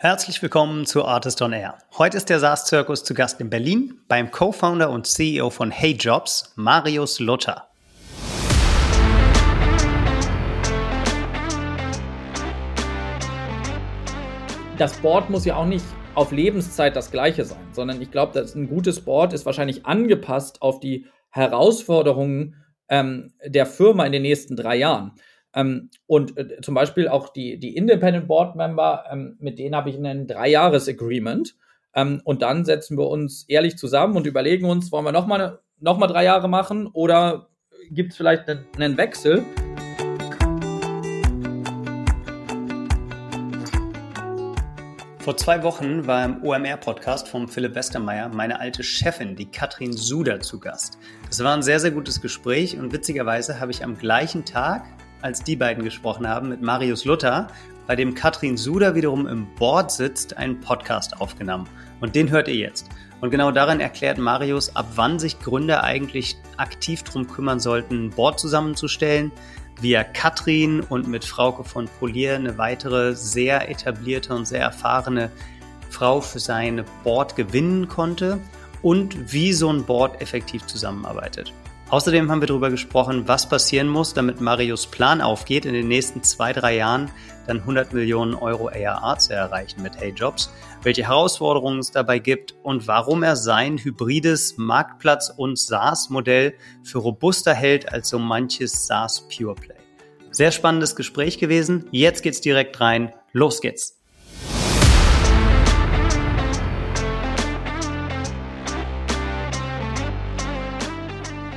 Herzlich willkommen zu Artist on Air. Heute ist der SaaS-Zirkus zu Gast in Berlin beim Co-Founder und CEO von HeyJobs, Marius Luther. Das Board muss ja auch nicht auf Lebenszeit das gleiche sein, sondern ich glaube, dass ein gutes Board ist wahrscheinlich angepasst auf die Herausforderungen ähm, der Firma in den nächsten drei Jahren. Ähm, und äh, zum Beispiel auch die, die Independent Board Member, ähm, mit denen habe ich ein Dreijahres-Agreement. Ähm, und dann setzen wir uns ehrlich zusammen und überlegen uns, wollen wir nochmal noch mal drei Jahre machen oder gibt es vielleicht einen, einen Wechsel? Vor zwei Wochen war im OMR-Podcast von Philipp Westermeier meine alte Chefin, die Katrin Suder, zu Gast. Das war ein sehr, sehr gutes Gespräch und witzigerweise habe ich am gleichen Tag als die beiden gesprochen haben, mit Marius Luther, bei dem Katrin Suder wiederum im Board sitzt, einen Podcast aufgenommen. Und den hört ihr jetzt. Und genau darin erklärt Marius, ab wann sich Gründer eigentlich aktiv darum kümmern sollten, ein Board zusammenzustellen, wie er Katrin und mit Frauke von Polier eine weitere sehr etablierte und sehr erfahrene Frau für seine Board gewinnen konnte und wie so ein Board effektiv zusammenarbeitet. Außerdem haben wir darüber gesprochen, was passieren muss, damit Marius Plan aufgeht, in den nächsten zwei, drei Jahren dann 100 Millionen Euro ARA zu erreichen mit Hey Jobs, welche Herausforderungen es dabei gibt und warum er sein hybrides Marktplatz- und SaaS-Modell für robuster hält als so manches SaaS Pure Play. Sehr spannendes Gespräch gewesen. Jetzt geht's direkt rein. Los geht's.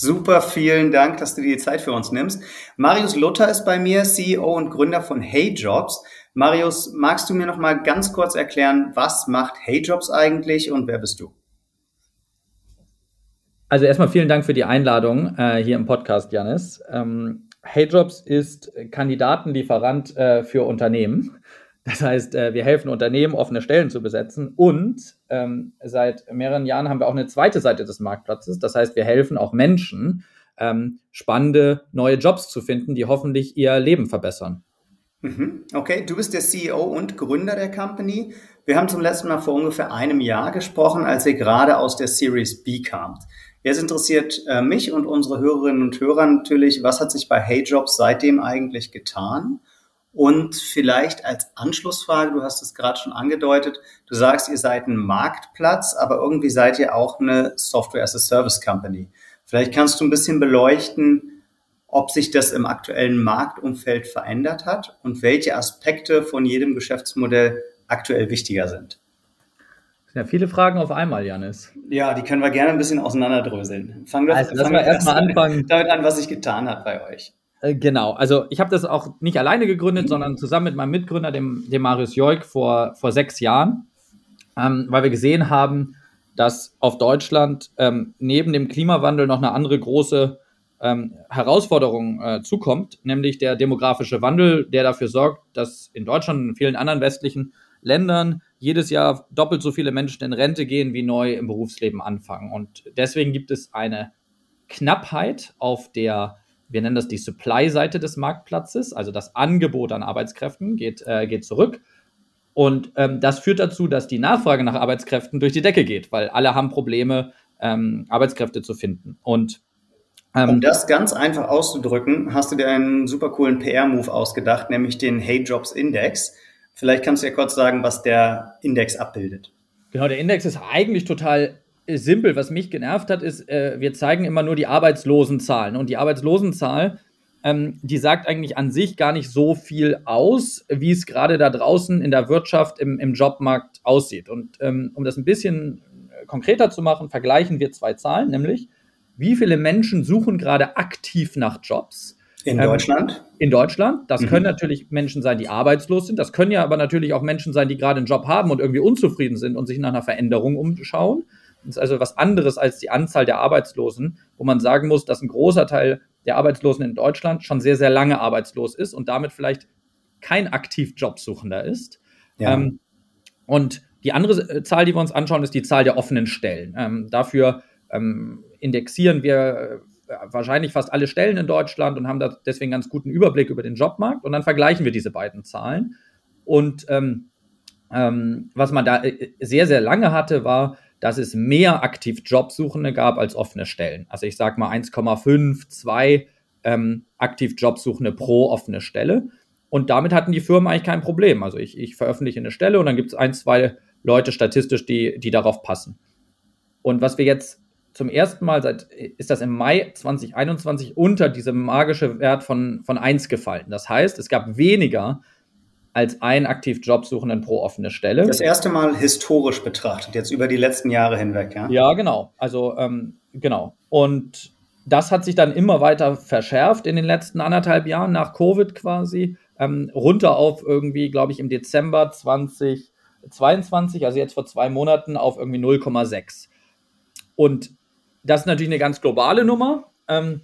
Super, vielen Dank, dass du dir die Zeit für uns nimmst. Marius Luther ist bei mir, CEO und Gründer von HeyJobs. Marius, magst du mir noch mal ganz kurz erklären, was macht HeyJobs eigentlich und wer bist du? Also erstmal vielen Dank für die Einladung äh, hier im Podcast, Janis. Ähm, HeyJobs ist Kandidatenlieferant äh, für Unternehmen. Das heißt, äh, wir helfen Unternehmen, offene Stellen zu besetzen. Und ähm, seit mehreren Jahren haben wir auch eine zweite Seite des Marktplatzes. Das heißt, wir helfen auch Menschen, ähm, spannende neue Jobs zu finden, die hoffentlich ihr Leben verbessern. Mhm. Okay, du bist der CEO und Gründer der Company. Wir haben zum letzten Mal vor ungefähr einem Jahr gesprochen, als ihr gerade aus der Series B kamt. Jetzt interessiert äh, mich und unsere Hörerinnen und Hörer natürlich, was hat sich bei HeyJobs seitdem eigentlich getan? Und vielleicht als Anschlussfrage, du hast es gerade schon angedeutet, du sagst, ihr seid ein Marktplatz, aber irgendwie seid ihr auch eine Software as a Service Company. Vielleicht kannst du ein bisschen beleuchten, ob sich das im aktuellen Marktumfeld verändert hat und welche Aspekte von jedem Geschäftsmodell aktuell wichtiger sind. Das sind ja viele Fragen auf einmal, Janis. Ja, die können wir gerne ein bisschen auseinanderdröseln. Fangen wir also, fang erst anfangen. damit an, was sich getan hat bei euch. Äh, genau, also ich habe das auch nicht alleine gegründet, sondern zusammen mit meinem Mitgründer, dem, dem Marius Joik, vor, vor sechs Jahren, ähm, weil wir gesehen haben, dass auf Deutschland ähm, neben dem Klimawandel noch eine andere große ähm, Herausforderung äh, zukommt, nämlich der demografische Wandel, der dafür sorgt, dass in Deutschland und in vielen anderen westlichen Ländern jedes Jahr doppelt so viele Menschen in Rente gehen, wie neu im Berufsleben anfangen. Und deswegen gibt es eine Knappheit auf der wir nennen das die Supply-Seite des Marktplatzes, also das Angebot an Arbeitskräften geht, äh, geht zurück. Und ähm, das führt dazu, dass die Nachfrage nach Arbeitskräften durch die Decke geht, weil alle haben Probleme, ähm, Arbeitskräfte zu finden. Und ähm, um das ganz einfach auszudrücken, hast du dir einen super coolen PR-Move ausgedacht, nämlich den Hey Jobs Index. Vielleicht kannst du ja kurz sagen, was der Index abbildet. Genau, der Index ist eigentlich total simpel. Was mich genervt hat, ist, äh, wir zeigen immer nur die Arbeitslosenzahlen. Und die Arbeitslosenzahl, ähm, die sagt eigentlich an sich gar nicht so viel aus, wie es gerade da draußen in der Wirtschaft, im, im Jobmarkt aussieht. Und ähm, um das ein bisschen äh, konkreter zu machen, vergleichen wir zwei Zahlen, nämlich wie viele Menschen suchen gerade aktiv nach Jobs. In Deutschland? Ähm, in Deutschland. Das mhm. können natürlich Menschen sein, die arbeitslos sind. Das können ja aber natürlich auch Menschen sein, die gerade einen Job haben und irgendwie unzufrieden sind und sich nach einer Veränderung umschauen. Ist also was anderes als die Anzahl der Arbeitslosen, wo man sagen muss, dass ein großer Teil der Arbeitslosen in Deutschland schon sehr, sehr lange arbeitslos ist und damit vielleicht kein aktiv Jobsuchender ist. Ja. Ähm, und die andere äh, Zahl, die wir uns anschauen, ist die Zahl der offenen Stellen. Ähm, dafür ähm, indexieren wir äh, wahrscheinlich fast alle Stellen in Deutschland und haben da deswegen ganz guten Überblick über den Jobmarkt. Und dann vergleichen wir diese beiden Zahlen. Und ähm, ähm, was man da äh, sehr, sehr lange hatte, war, dass es mehr aktiv Jobsuchende gab als offene Stellen. Also ich sage mal 1,5, 2 ähm, aktiv Jobsuchende pro offene Stelle. Und damit hatten die Firmen eigentlich kein Problem. Also ich, ich veröffentliche eine Stelle und dann gibt es ein, zwei Leute statistisch, die, die darauf passen. Und was wir jetzt zum ersten Mal seit, ist das im Mai 2021 unter diesem magischen Wert von, von 1 gefallen. Das heißt, es gab weniger als ein aktiv Jobsuchenden pro offene Stelle. Das erste Mal historisch betrachtet, jetzt über die letzten Jahre hinweg, ja? Ja, genau. Also, ähm, genau. Und das hat sich dann immer weiter verschärft in den letzten anderthalb Jahren nach Covid quasi, ähm, runter auf irgendwie, glaube ich, im Dezember 2022, also jetzt vor zwei Monaten, auf irgendwie 0,6. Und das ist natürlich eine ganz globale Nummer, ähm,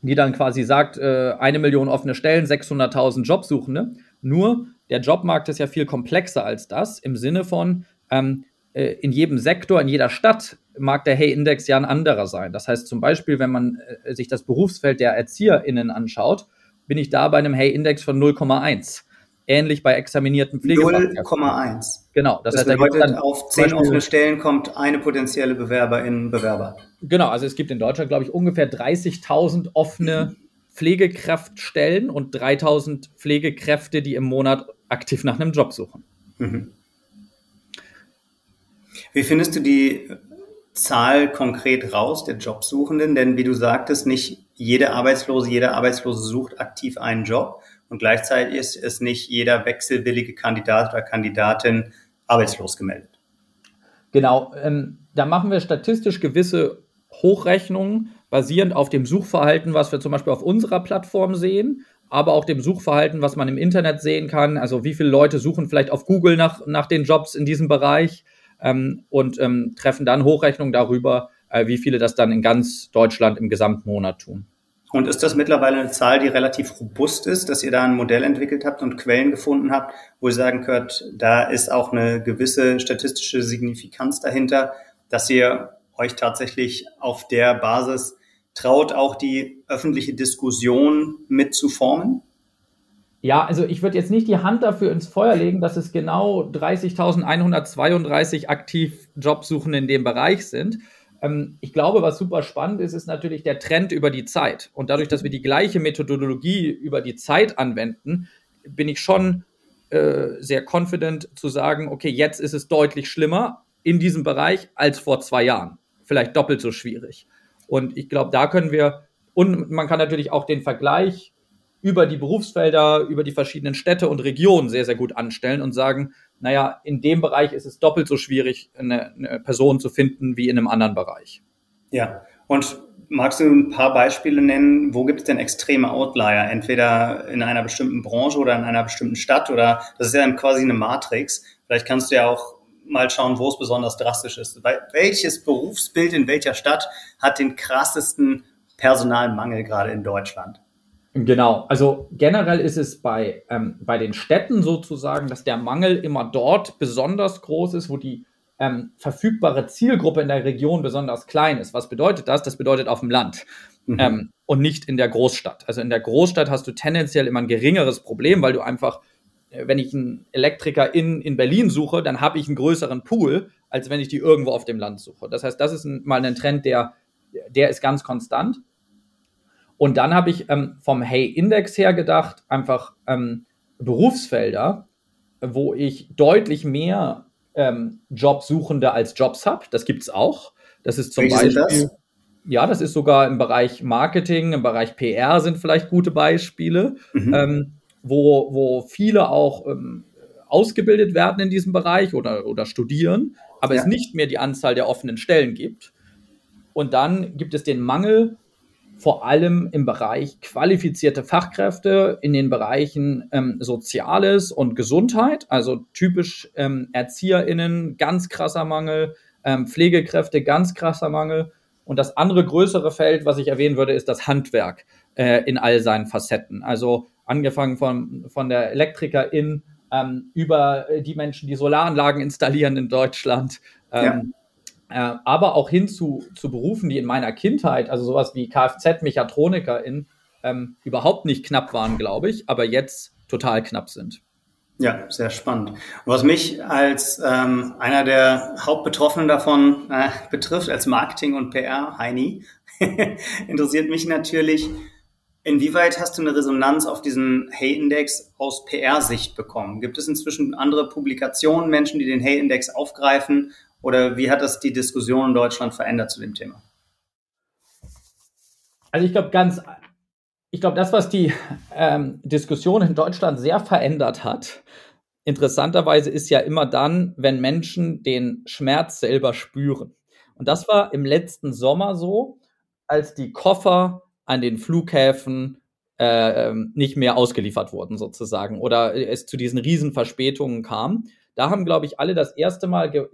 die dann quasi sagt, äh, eine Million offene Stellen, 600.000 Jobsuchende. Nur der Jobmarkt ist ja viel komplexer als das, im Sinne von, ähm, äh, in jedem Sektor, in jeder Stadt mag der Hey-Index ja ein anderer sein. Das heißt zum Beispiel, wenn man äh, sich das Berufsfeld der ErzieherInnen anschaut, bin ich da bei einem Hey-Index von 0,1. Ähnlich bei examinierten Pflegefachkräften. 0,1. Genau. Das, das heißt, bedeutet, dann auf zehn offene Stellen kommt eine potenzielle Bewerberin, Bewerber. Genau, also es gibt in Deutschland, glaube ich, ungefähr 30.000 offene Pflegekraftstellen und 3.000 Pflegekräfte, die im Monat aktiv nach einem Job suchen. Mhm. Wie findest du die Zahl konkret raus der Jobsuchenden? Denn wie du sagtest, nicht jede Arbeitslose, jeder Arbeitslose sucht aktiv einen Job und gleichzeitig ist es nicht jeder wechselwillige Kandidat oder Kandidatin arbeitslos gemeldet. Genau, ähm, da machen wir statistisch gewisse Hochrechnungen basierend auf dem Suchverhalten, was wir zum Beispiel auf unserer Plattform sehen, aber auch dem Suchverhalten, was man im Internet sehen kann. Also wie viele Leute suchen vielleicht auf Google nach, nach den Jobs in diesem Bereich ähm, und ähm, treffen dann Hochrechnungen darüber, äh, wie viele das dann in ganz Deutschland im Gesamtmonat tun. Und ist das mittlerweile eine Zahl, die relativ robust ist, dass ihr da ein Modell entwickelt habt und Quellen gefunden habt, wo ihr sagen könnt, da ist auch eine gewisse statistische Signifikanz dahinter, dass ihr euch tatsächlich auf der Basis traut, auch die öffentliche Diskussion mitzuformen? Ja, also ich würde jetzt nicht die Hand dafür ins Feuer legen, dass es genau 30.132 aktiv Jobsuchende in dem Bereich sind. Ähm, ich glaube, was super spannend ist, ist natürlich der Trend über die Zeit. Und dadurch, dass wir die gleiche Methodologie über die Zeit anwenden, bin ich schon äh, sehr confident zu sagen, okay, jetzt ist es deutlich schlimmer in diesem Bereich als vor zwei Jahren. Vielleicht doppelt so schwierig. Und ich glaube, da können wir, und man kann natürlich auch den Vergleich über die Berufsfelder, über die verschiedenen Städte und Regionen sehr, sehr gut anstellen und sagen, naja, in dem Bereich ist es doppelt so schwierig, eine, eine Person zu finden wie in einem anderen Bereich. Ja, und magst du ein paar Beispiele nennen, wo gibt es denn extreme Outlier, entweder in einer bestimmten Branche oder in einer bestimmten Stadt oder das ist ja quasi eine Matrix. Vielleicht kannst du ja auch mal schauen, wo es besonders drastisch ist. Welches Berufsbild in welcher Stadt hat den krassesten Personalmangel gerade in Deutschland? Genau, also generell ist es bei, ähm, bei den Städten sozusagen, dass der Mangel immer dort besonders groß ist, wo die ähm, verfügbare Zielgruppe in der Region besonders klein ist. Was bedeutet das? Das bedeutet auf dem Land mhm. ähm, und nicht in der Großstadt. Also in der Großstadt hast du tendenziell immer ein geringeres Problem, weil du einfach, wenn ich einen Elektriker in, in Berlin suche, dann habe ich einen größeren Pool, als wenn ich die irgendwo auf dem Land suche. Das heißt, das ist ein, mal ein Trend, der, der ist ganz konstant. Und dann habe ich ähm, vom Hey-Index her gedacht, einfach ähm, Berufsfelder, wo ich deutlich mehr ähm, Jobsuchende als Jobs habe. Das gibt es auch. Das ist zum Welche Beispiel. Das? Ja, das ist sogar im Bereich Marketing, im Bereich PR sind vielleicht gute Beispiele, mhm. Wo, wo viele auch ähm, ausgebildet werden in diesem Bereich oder, oder studieren, aber ja. es nicht mehr die Anzahl der offenen Stellen gibt. Und dann gibt es den Mangel vor allem im Bereich qualifizierte Fachkräfte in den Bereichen ähm, Soziales und Gesundheit, also typisch ähm, ErzieherInnen, ganz krasser Mangel, ähm, Pflegekräfte, ganz krasser Mangel. Und das andere größere Feld, was ich erwähnen würde, ist das Handwerk äh, in all seinen Facetten. Also angefangen von, von der Elektrikerin ähm, über die Menschen, die Solaranlagen installieren in Deutschland. Ähm, ja. äh, aber auch hin zu, zu Berufen, die in meiner Kindheit, also sowas wie Kfz-Mechatronikerin, ähm, überhaupt nicht knapp waren, glaube ich, aber jetzt total knapp sind. Ja, sehr spannend. Und was mich als ähm, einer der Hauptbetroffenen davon äh, betrifft, als Marketing- und PR-Heini, interessiert mich natürlich, inwieweit hast du eine Resonanz auf diesen Hey-Index aus PR-Sicht bekommen? Gibt es inzwischen andere Publikationen, Menschen, die den Hey-Index aufgreifen? Oder wie hat das die Diskussion in Deutschland verändert zu dem Thema? Also ich glaube ganz ich glaube, das, was die ähm, Diskussion in Deutschland sehr verändert hat, interessanterweise ist ja immer dann, wenn Menschen den Schmerz selber spüren. Und das war im letzten Sommer so, als die Koffer an den Flughäfen äh, nicht mehr ausgeliefert wurden sozusagen oder es zu diesen Riesenverspätungen kam. Da haben, glaube ich, alle das erste Mal ge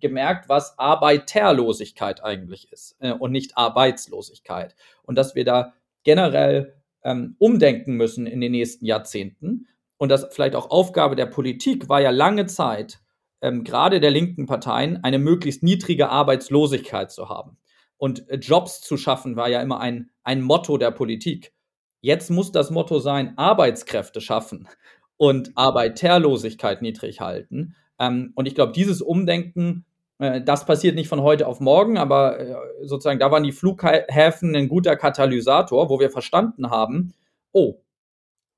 gemerkt, was Arbeiterlosigkeit eigentlich ist äh, und nicht Arbeitslosigkeit. Und dass wir da generell ähm, umdenken müssen in den nächsten Jahrzehnten. Und das vielleicht auch Aufgabe der Politik war ja lange Zeit, ähm, gerade der linken Parteien, eine möglichst niedrige Arbeitslosigkeit zu haben. Und äh, Jobs zu schaffen war ja immer ein, ein Motto der Politik. Jetzt muss das Motto sein, Arbeitskräfte schaffen und Arbeiterlosigkeit niedrig halten. Ähm, und ich glaube, dieses Umdenken äh, das passiert nicht von heute auf morgen, aber äh, sozusagen da waren die Flughäfen ein guter Katalysator, wo wir verstanden haben, oh,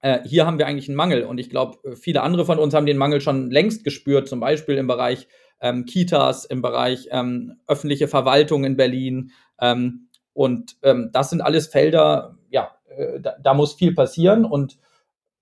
äh, hier haben wir eigentlich einen Mangel. Und ich glaube, viele andere von uns haben den Mangel schon längst gespürt, zum Beispiel im Bereich ähm, Kitas, im Bereich ähm, öffentliche Verwaltung in Berlin. Ähm, und ähm, das sind alles Felder, ja, äh, da, da, muss viel passieren. Und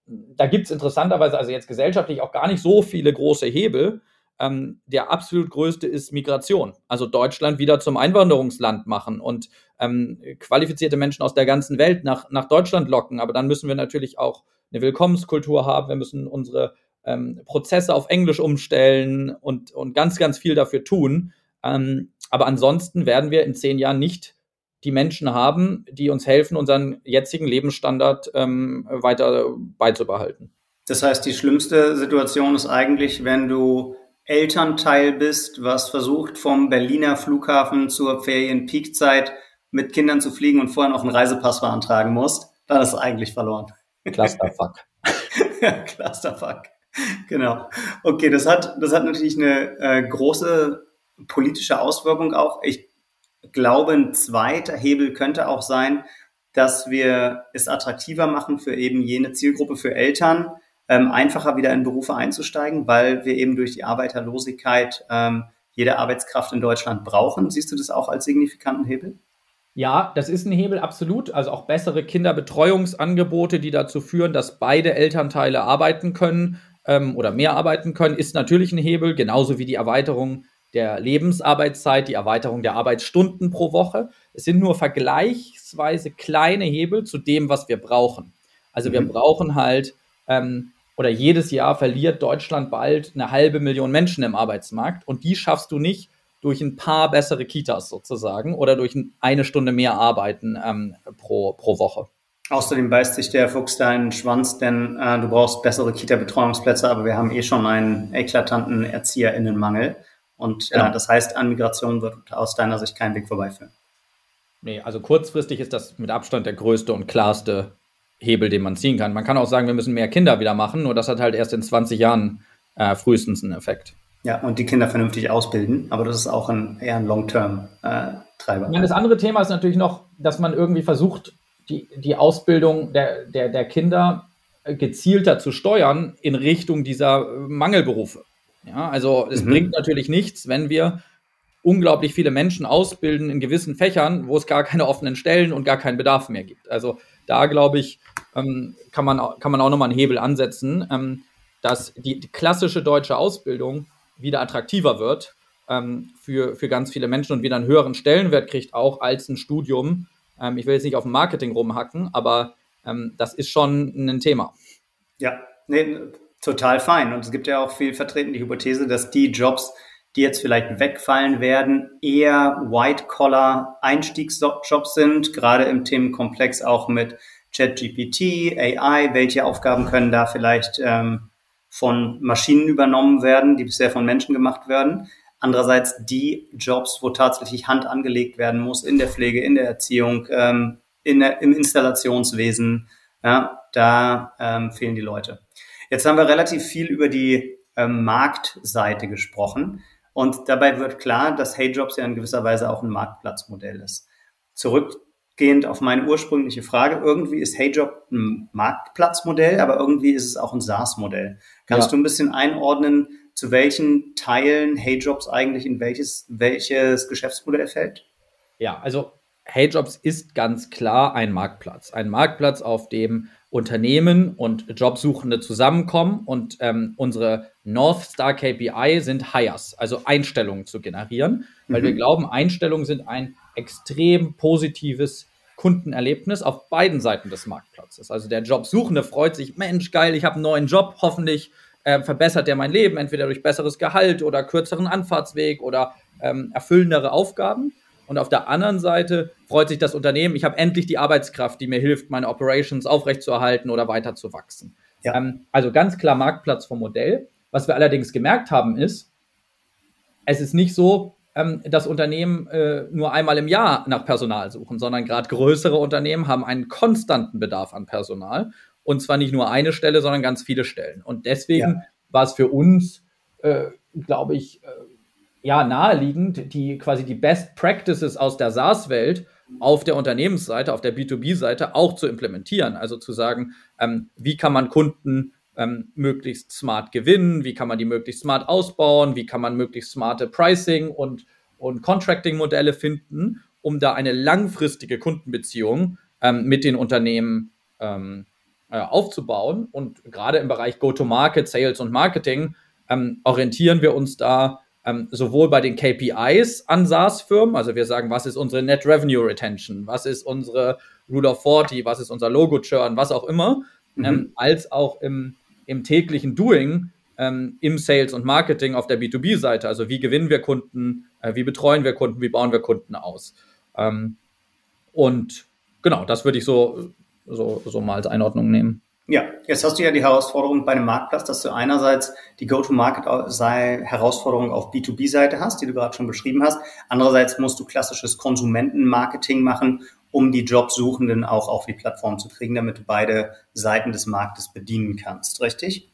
da gibt es interessanterweise, also jetzt gesellschaftlich auch gar nicht so viele große Hebel. Ähm, der absolut größte ist Migration. Also Deutschland wieder zum Einwanderungsland machen und ähm, qualifizierte Menschen aus der ganzen Welt nach, nach Deutschland locken. Aber dann müssen wir natürlich auch eine Willkommenskultur haben. Wir müssen unsere ähm, Prozesse auf Englisch umstellen und, und ganz, ganz viel dafür tun. Ähm, aber ansonsten werden wir in zehn Jahren nicht die Menschen haben, die uns helfen, unseren jetzigen Lebensstandard ähm, weiter beizubehalten. Das heißt, die schlimmste Situation ist eigentlich, wenn du Elternteil bist, was versucht, vom Berliner Flughafen zur Ferien-Peak-Zeit mit Kindern zu fliegen und vorher noch einen Reisepass beantragen musst, dann ist es eigentlich verloren. Clusterfuck. Clusterfuck. Genau. Okay, das hat, das hat natürlich eine äh, große politische Auswirkung auch. Ich glaube, ein zweiter Hebel könnte auch sein, dass wir es attraktiver machen für eben jene Zielgruppe für Eltern, ähm, einfacher wieder in Berufe einzusteigen, weil wir eben durch die Arbeiterlosigkeit ähm, jede Arbeitskraft in Deutschland brauchen. Siehst du das auch als signifikanten Hebel? Ja, das ist ein Hebel, absolut. Also auch bessere Kinderbetreuungsangebote, die dazu führen, dass beide Elternteile arbeiten können ähm, oder mehr arbeiten können, ist natürlich ein Hebel, genauso wie die Erweiterung der Lebensarbeitszeit, die Erweiterung der Arbeitsstunden pro Woche. Es sind nur vergleichsweise kleine Hebel zu dem, was wir brauchen. Also wir mhm. brauchen halt ähm, oder jedes Jahr verliert Deutschland bald eine halbe Million Menschen im Arbeitsmarkt und die schaffst du nicht durch ein paar bessere Kitas sozusagen oder durch eine Stunde mehr Arbeiten ähm, pro, pro Woche. Außerdem beißt sich der Fuchs da in den Schwanz, denn äh, du brauchst bessere Kita-Betreuungsplätze, aber wir haben eh schon einen eklatanten ErzieherInnenmangel. Und äh, genau. das heißt, an Migration wird aus deiner Sicht kein Weg vorbeiführen. Nee, also kurzfristig ist das mit Abstand der größte und klarste Hebel, den man ziehen kann. Man kann auch sagen, wir müssen mehr Kinder wieder machen, nur das hat halt erst in 20 Jahren äh, frühestens einen Effekt. Ja, und die Kinder vernünftig ausbilden, aber das ist auch ein, eher ein Long-Term-Treiber. Äh, das andere Thema ist natürlich noch, dass man irgendwie versucht, die, die Ausbildung der, der, der Kinder gezielter zu steuern in Richtung dieser Mangelberufe. Ja, also es mhm. bringt natürlich nichts, wenn wir unglaublich viele Menschen ausbilden in gewissen Fächern, wo es gar keine offenen Stellen und gar keinen Bedarf mehr gibt. Also da glaube ich, ähm, kann, man, kann man auch nochmal einen Hebel ansetzen, ähm, dass die, die, klassische deutsche Ausbildung wieder attraktiver wird ähm, für, für ganz viele Menschen und wieder einen höheren Stellenwert kriegt, auch als ein Studium. Ähm, ich will jetzt nicht auf dem Marketing rumhacken, aber ähm, das ist schon ein Thema. Ja, nee, total fein. Und es gibt ja auch viel vertreten die Hypothese, dass die Jobs, die jetzt vielleicht wegfallen werden, eher White-Collar-Einstiegsjobs sind, gerade im Themenkomplex auch mit ChatGPT, AI, welche Aufgaben können da vielleicht ähm, von Maschinen übernommen werden, die bisher von Menschen gemacht werden. Andererseits die Jobs, wo tatsächlich Hand angelegt werden muss in der Pflege, in der Erziehung, ähm, in der, im Installationswesen, ja, da ähm, fehlen die Leute. Jetzt haben wir relativ viel über die ähm, Marktseite gesprochen. Und dabei wird klar, dass HeyJobs ja in gewisser Weise auch ein Marktplatzmodell ist. Zurückgehend auf meine ursprüngliche Frage, irgendwie ist HeyJob ein Marktplatzmodell, aber irgendwie ist es auch ein SaaS-Modell. Kannst ja. du ein bisschen einordnen, zu welchen Teilen HeyJobs eigentlich in welches, welches Geschäftsmodell fällt? Ja, also HeyJobs ist ganz klar ein Marktplatz. Ein Marktplatz, auf dem Unternehmen und Jobsuchende zusammenkommen und ähm, unsere North Star KPI sind Hires, also Einstellungen zu generieren, weil mhm. wir glauben, Einstellungen sind ein extrem positives Kundenerlebnis auf beiden Seiten des Marktplatzes. Also der Jobsuchende freut sich, Mensch, geil, ich habe einen neuen Job, hoffentlich äh, verbessert der mein Leben, entweder durch besseres Gehalt oder kürzeren Anfahrtsweg oder ähm, erfüllendere Aufgaben. Und auf der anderen Seite freut sich das Unternehmen, ich habe endlich die Arbeitskraft, die mir hilft, meine Operations aufrechtzuerhalten oder weiter zu wachsen. Ja. Ähm, also ganz klar Marktplatz vom Modell. Was wir allerdings gemerkt haben, ist, es ist nicht so, ähm, dass Unternehmen äh, nur einmal im Jahr nach Personal suchen, sondern gerade größere Unternehmen haben einen konstanten Bedarf an Personal. Und zwar nicht nur eine Stelle, sondern ganz viele Stellen. Und deswegen ja. war es für uns, äh, glaube ich, äh, ja, naheliegend, die quasi die Best Practices aus der SaaS-Welt auf der Unternehmensseite, auf der B2B-Seite auch zu implementieren. Also zu sagen, ähm, wie kann man Kunden ähm, möglichst smart gewinnen, wie kann man die möglichst smart ausbauen, wie kann man möglichst smarte Pricing und, und Contracting-Modelle finden, um da eine langfristige Kundenbeziehung ähm, mit den Unternehmen ähm, äh, aufzubauen. Und gerade im Bereich Go-to-Market, Sales und Marketing ähm, orientieren wir uns da ähm, sowohl bei den KPIs an SaaS-Firmen, also wir sagen, was ist unsere Net Revenue Retention, was ist unsere Rule of 40, was ist unser Logo-Churn, was auch immer, mhm. ähm, als auch im, im täglichen Doing, ähm, im Sales und Marketing auf der B2B-Seite. Also wie gewinnen wir Kunden, äh, wie betreuen wir Kunden, wie bauen wir Kunden aus. Ähm, und genau, das würde ich so, so, so mal als Einordnung nehmen. Ja, jetzt hast du ja die Herausforderung bei einem Marktplatz, dass du einerseits die Go-to-Market-Herausforderung auf B2B-Seite hast, die du gerade schon beschrieben hast. Andererseits musst du klassisches Konsumentenmarketing machen, um die Jobsuchenden auch auf die Plattform zu kriegen, damit du beide Seiten des Marktes bedienen kannst, richtig?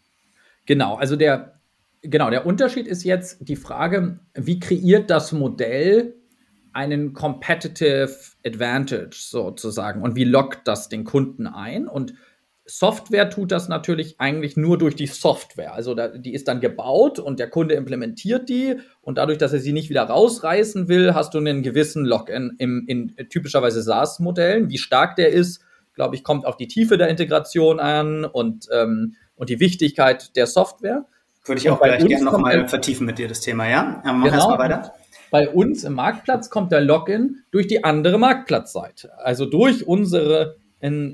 Genau, also der, genau, der Unterschied ist jetzt die Frage, wie kreiert das Modell einen Competitive Advantage sozusagen und wie lockt das den Kunden ein und Software tut das natürlich eigentlich nur durch die Software. Also da, die ist dann gebaut und der Kunde implementiert die und dadurch, dass er sie nicht wieder rausreißen will, hast du einen gewissen Login im, in typischerweise SaaS-Modellen. Wie stark der ist, glaube ich, kommt auf die Tiefe der Integration an und, ähm, und die Wichtigkeit der Software. Würde ich auch gleich gerne nochmal vertiefen mit dir das Thema, ja? Aber mach genau, erstmal weiter. Bei uns im Marktplatz kommt der Login durch die andere Marktplatzseite. Also durch unsere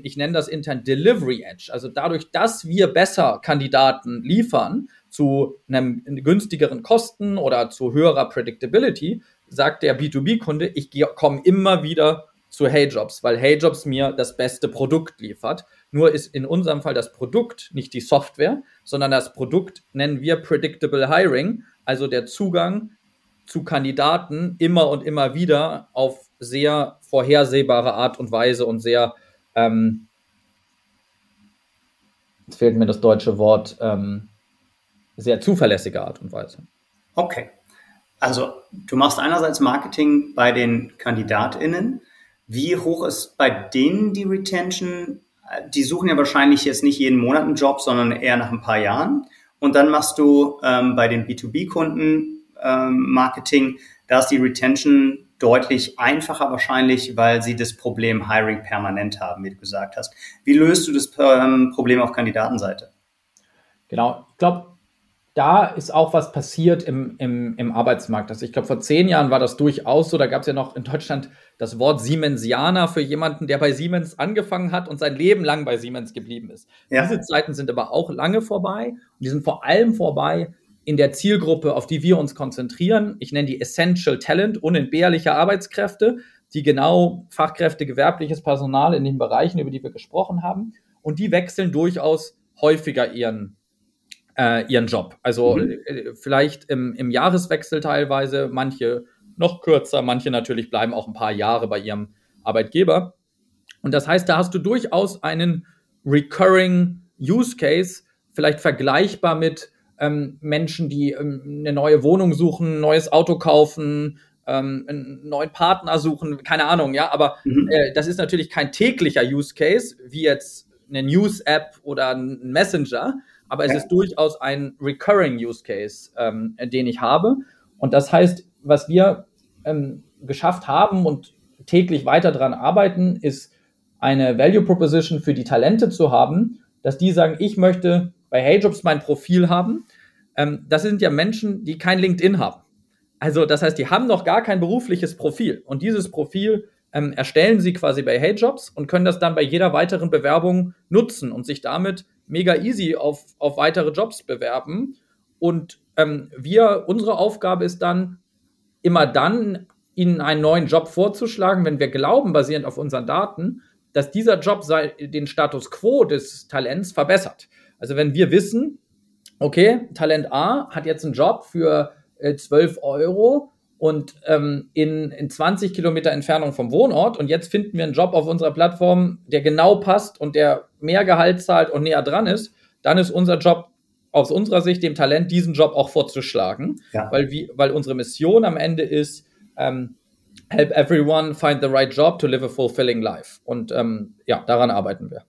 ich nenne das intern Delivery Edge. Also dadurch, dass wir besser Kandidaten liefern zu einem günstigeren Kosten oder zu höherer Predictability, sagt der B2B-Kunde, ich komme immer wieder zu HeyJobs, weil HeyJobs mir das beste Produkt liefert. Nur ist in unserem Fall das Produkt nicht die Software, sondern das Produkt nennen wir Predictable Hiring, also der Zugang zu Kandidaten immer und immer wieder auf sehr vorhersehbare Art und Weise und sehr ähm, jetzt fehlt mir das deutsche Wort, ähm, sehr zuverlässige Art und Weise. Okay. Also du machst einerseits Marketing bei den KandidatInnen. Wie hoch ist bei denen die Retention? Die suchen ja wahrscheinlich jetzt nicht jeden Monat einen Job, sondern eher nach ein paar Jahren. Und dann machst du ähm, bei den B2B-Kunden ähm, Marketing. Da ist die Retention deutlich einfacher wahrscheinlich, weil sie das Problem Hiring permanent haben, wie du gesagt hast. Wie löst du das ähm, Problem auf Kandidatenseite? Genau, ich glaube, da ist auch was passiert im, im, im Arbeitsmarkt. Also ich glaube, vor zehn Jahren war das durchaus so. Da gab es ja noch in Deutschland das Wort Siemensianer für jemanden, der bei Siemens angefangen hat und sein Leben lang bei Siemens geblieben ist. Ja. Diese Zeiten sind aber auch lange vorbei und die sind vor allem vorbei, in der Zielgruppe, auf die wir uns konzentrieren, ich nenne die Essential Talent, unentbehrliche Arbeitskräfte, die genau Fachkräfte, gewerbliches Personal in den Bereichen, über die wir gesprochen haben, und die wechseln durchaus häufiger ihren, äh, ihren Job. Also mhm. äh, vielleicht im, im Jahreswechsel teilweise, manche noch kürzer, manche natürlich bleiben auch ein paar Jahre bei ihrem Arbeitgeber. Und das heißt, da hast du durchaus einen recurring Use Case, vielleicht vergleichbar mit ähm, Menschen, die ähm, eine neue Wohnung suchen, ein neues Auto kaufen, ähm, einen neuen Partner suchen, keine Ahnung, ja, aber mhm. äh, das ist natürlich kein täglicher Use Case, wie jetzt eine News-App oder ein Messenger, aber es ja. ist durchaus ein recurring Use Case, ähm, den ich habe. Und das heißt, was wir ähm, geschafft haben und täglich weiter daran arbeiten, ist eine Value Proposition für die Talente zu haben, dass die sagen, ich möchte bei HeyJobs mein Profil haben. Ähm, das sind ja Menschen, die kein LinkedIn haben. Also das heißt, die haben noch gar kein berufliches Profil. Und dieses Profil ähm, erstellen sie quasi bei HeyJobs und können das dann bei jeder weiteren Bewerbung nutzen und sich damit mega easy auf, auf weitere Jobs bewerben. Und ähm, wir, unsere Aufgabe ist dann, immer dann ihnen einen neuen Job vorzuschlagen, wenn wir glauben, basierend auf unseren Daten, dass dieser Job den Status quo des Talents verbessert. Also wenn wir wissen, okay, Talent A hat jetzt einen Job für äh, 12 Euro und ähm, in, in 20 Kilometer Entfernung vom Wohnort und jetzt finden wir einen Job auf unserer Plattform, der genau passt und der mehr Gehalt zahlt und näher dran ist, dann ist unser Job aus unserer Sicht dem Talent diesen Job auch vorzuschlagen, ja. weil, wie, weil unsere Mission am Ende ist, ähm, help everyone find the right job to live a fulfilling life. Und ähm, ja, daran arbeiten wir.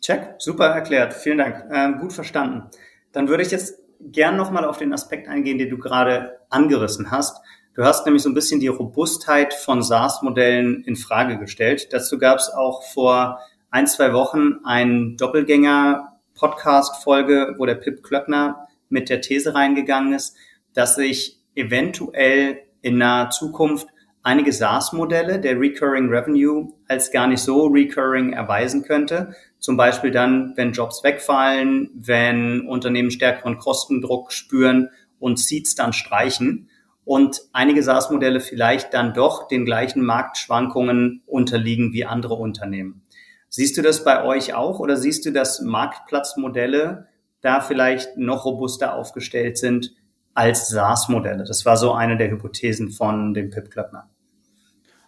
Check, super erklärt, vielen Dank, ähm, gut verstanden. Dann würde ich jetzt gern nochmal auf den Aspekt eingehen, den du gerade angerissen hast. Du hast nämlich so ein bisschen die Robustheit von SaaS-Modellen in Frage gestellt. Dazu gab es auch vor ein, zwei Wochen einen Doppelgänger-Podcast-Folge, wo der Pip Klöckner mit der These reingegangen ist, dass sich eventuell in naher Zukunft einige SaaS-Modelle der Recurring Revenue als gar nicht so recurring erweisen könnte. Zum Beispiel dann, wenn Jobs wegfallen, wenn Unternehmen stärkeren Kostendruck spüren und Seeds dann streichen und einige SaaS-Modelle vielleicht dann doch den gleichen Marktschwankungen unterliegen wie andere Unternehmen. Siehst du das bei euch auch oder siehst du, dass Marktplatzmodelle da vielleicht noch robuster aufgestellt sind als SaaS-Modelle. Das war so eine der Hypothesen von dem Pip Klöppner.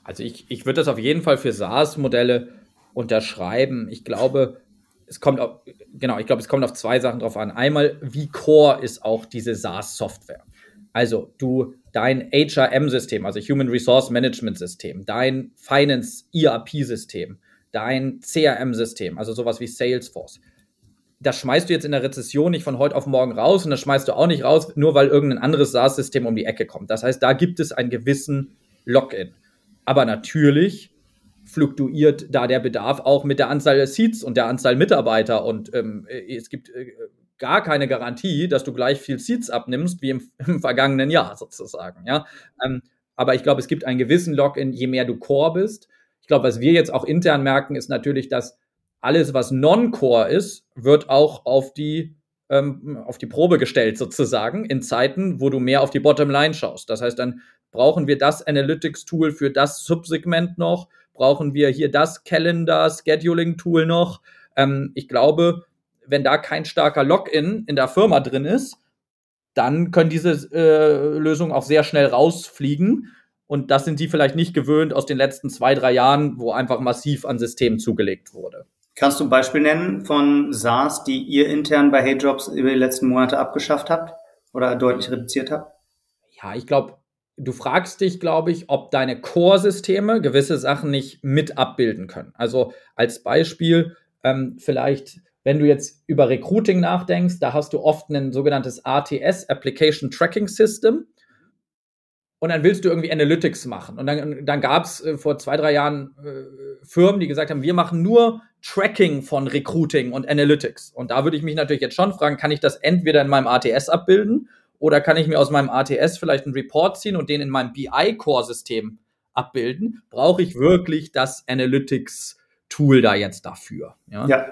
Also ich, ich würde das auf jeden Fall für SaaS-Modelle unterschreiben. Ich glaube, es kommt auf, genau, ich glaube, es kommt auf zwei Sachen drauf an. Einmal, wie core ist auch diese SaaS-Software? Also du, dein HRM-System, also Human Resource Management System, dein Finance ERP-System, dein CRM-System, also sowas wie Salesforce, das schmeißt du jetzt in der Rezession nicht von heute auf morgen raus und das schmeißt du auch nicht raus, nur weil irgendein anderes SaaS-System um die Ecke kommt. Das heißt, da gibt es einen gewissen Login. Aber natürlich fluktuiert da der Bedarf auch mit der Anzahl der Seats und der Anzahl Mitarbeiter und ähm, es gibt äh, gar keine Garantie, dass du gleich viel Seats abnimmst wie im, im vergangenen Jahr sozusagen. Ja? Ähm, aber ich glaube, es gibt einen gewissen Login, je mehr du Core bist. Ich glaube, was wir jetzt auch intern merken, ist natürlich, dass alles, was Non-Core ist, wird auch auf die, ähm, auf die Probe gestellt sozusagen in Zeiten, wo du mehr auf die Bottomline schaust. Das heißt, dann brauchen wir das Analytics-Tool für das Subsegment noch, brauchen wir hier das Calendar-Scheduling-Tool noch. Ähm, ich glaube, wenn da kein starker Login in der Firma drin ist, dann können diese äh, Lösungen auch sehr schnell rausfliegen. Und das sind die vielleicht nicht gewöhnt aus den letzten zwei, drei Jahren, wo einfach massiv an Systemen zugelegt wurde. Kannst du ein Beispiel nennen von SaaS, die ihr intern bei HeyJobs über die letzten Monate abgeschafft habt oder deutlich reduziert habt? Ja, ich glaube, du fragst dich, glaube ich, ob deine Core-Systeme gewisse Sachen nicht mit abbilden können. Also als Beispiel ähm, vielleicht, wenn du jetzt über Recruiting nachdenkst, da hast du oft ein sogenanntes ATS, Application Tracking System und dann willst du irgendwie Analytics machen. Und dann, dann gab es äh, vor zwei, drei Jahren äh, Firmen, die gesagt haben, wir machen nur Tracking von Recruiting und Analytics. Und da würde ich mich natürlich jetzt schon fragen, kann ich das entweder in meinem ATS abbilden oder kann ich mir aus meinem ATS vielleicht einen Report ziehen und den in meinem BI-Core-System abbilden? Brauche ich wirklich das Analytics-Tool da jetzt dafür? Ja. ja.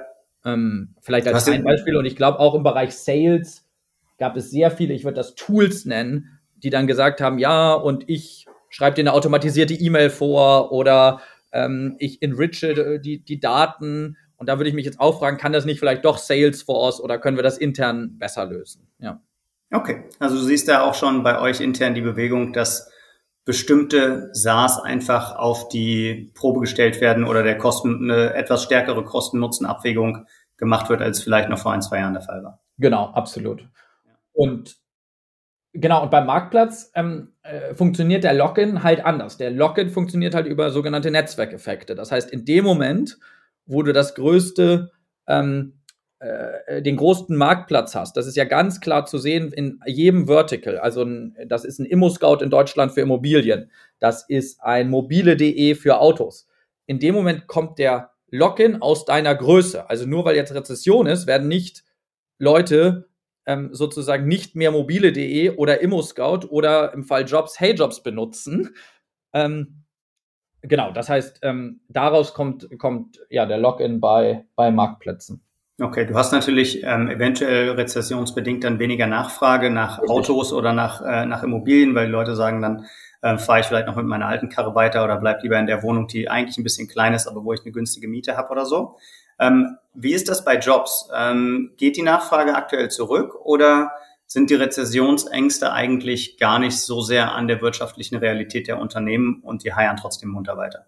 Ähm, vielleicht als ein Beispiel. Und ich glaube auch im Bereich Sales gab es sehr viele, ich würde das Tools nennen, die dann gesagt haben, ja, und ich schreibe dir eine automatisierte E-Mail vor oder ähm, ich enriche die, die Daten. Und da würde ich mich jetzt auch fragen, kann das nicht vielleicht doch Salesforce oder können wir das intern besser lösen? Ja. Okay, also du siehst da auch schon bei euch intern die Bewegung, dass bestimmte SaaS einfach auf die Probe gestellt werden oder der Kosten, eine etwas stärkere Kosten-Nutzen-Abwägung gemacht wird, als vielleicht noch vor ein, zwei Jahren der Fall war. Genau, absolut. Und genau, und beim Marktplatz ähm, äh, funktioniert der Login halt anders. Der Login funktioniert halt über sogenannte Netzwerkeffekte. Das heißt, in dem Moment, wo du das größte ähm, äh, den größten Marktplatz hast. Das ist ja ganz klar zu sehen in jedem Vertical. Also ein, das ist ein Immo-Scout in Deutschland für Immobilien. Das ist ein mobile.de für Autos. In dem Moment kommt der Login aus deiner Größe. Also nur weil jetzt Rezession ist, werden nicht Leute ähm, sozusagen nicht mehr mobile.de oder Immo-Scout oder im Fall Jobs Hey Jobs benutzen. Ähm, genau, das heißt, ähm, daraus kommt, kommt ja der Login bei, bei Marktplätzen. Okay, du hast natürlich ähm, eventuell rezessionsbedingt dann weniger Nachfrage nach Richtig. Autos oder nach, äh, nach Immobilien, weil die Leute sagen dann, äh, fahre ich vielleicht noch mit meiner alten Karre weiter oder bleib lieber in der Wohnung, die eigentlich ein bisschen klein ist, aber wo ich eine günstige Miete habe oder so. Ähm, wie ist das bei Jobs? Ähm, geht die Nachfrage aktuell zurück oder sind die Rezessionsängste eigentlich gar nicht so sehr an der wirtschaftlichen Realität der Unternehmen und die heiern trotzdem munter weiter?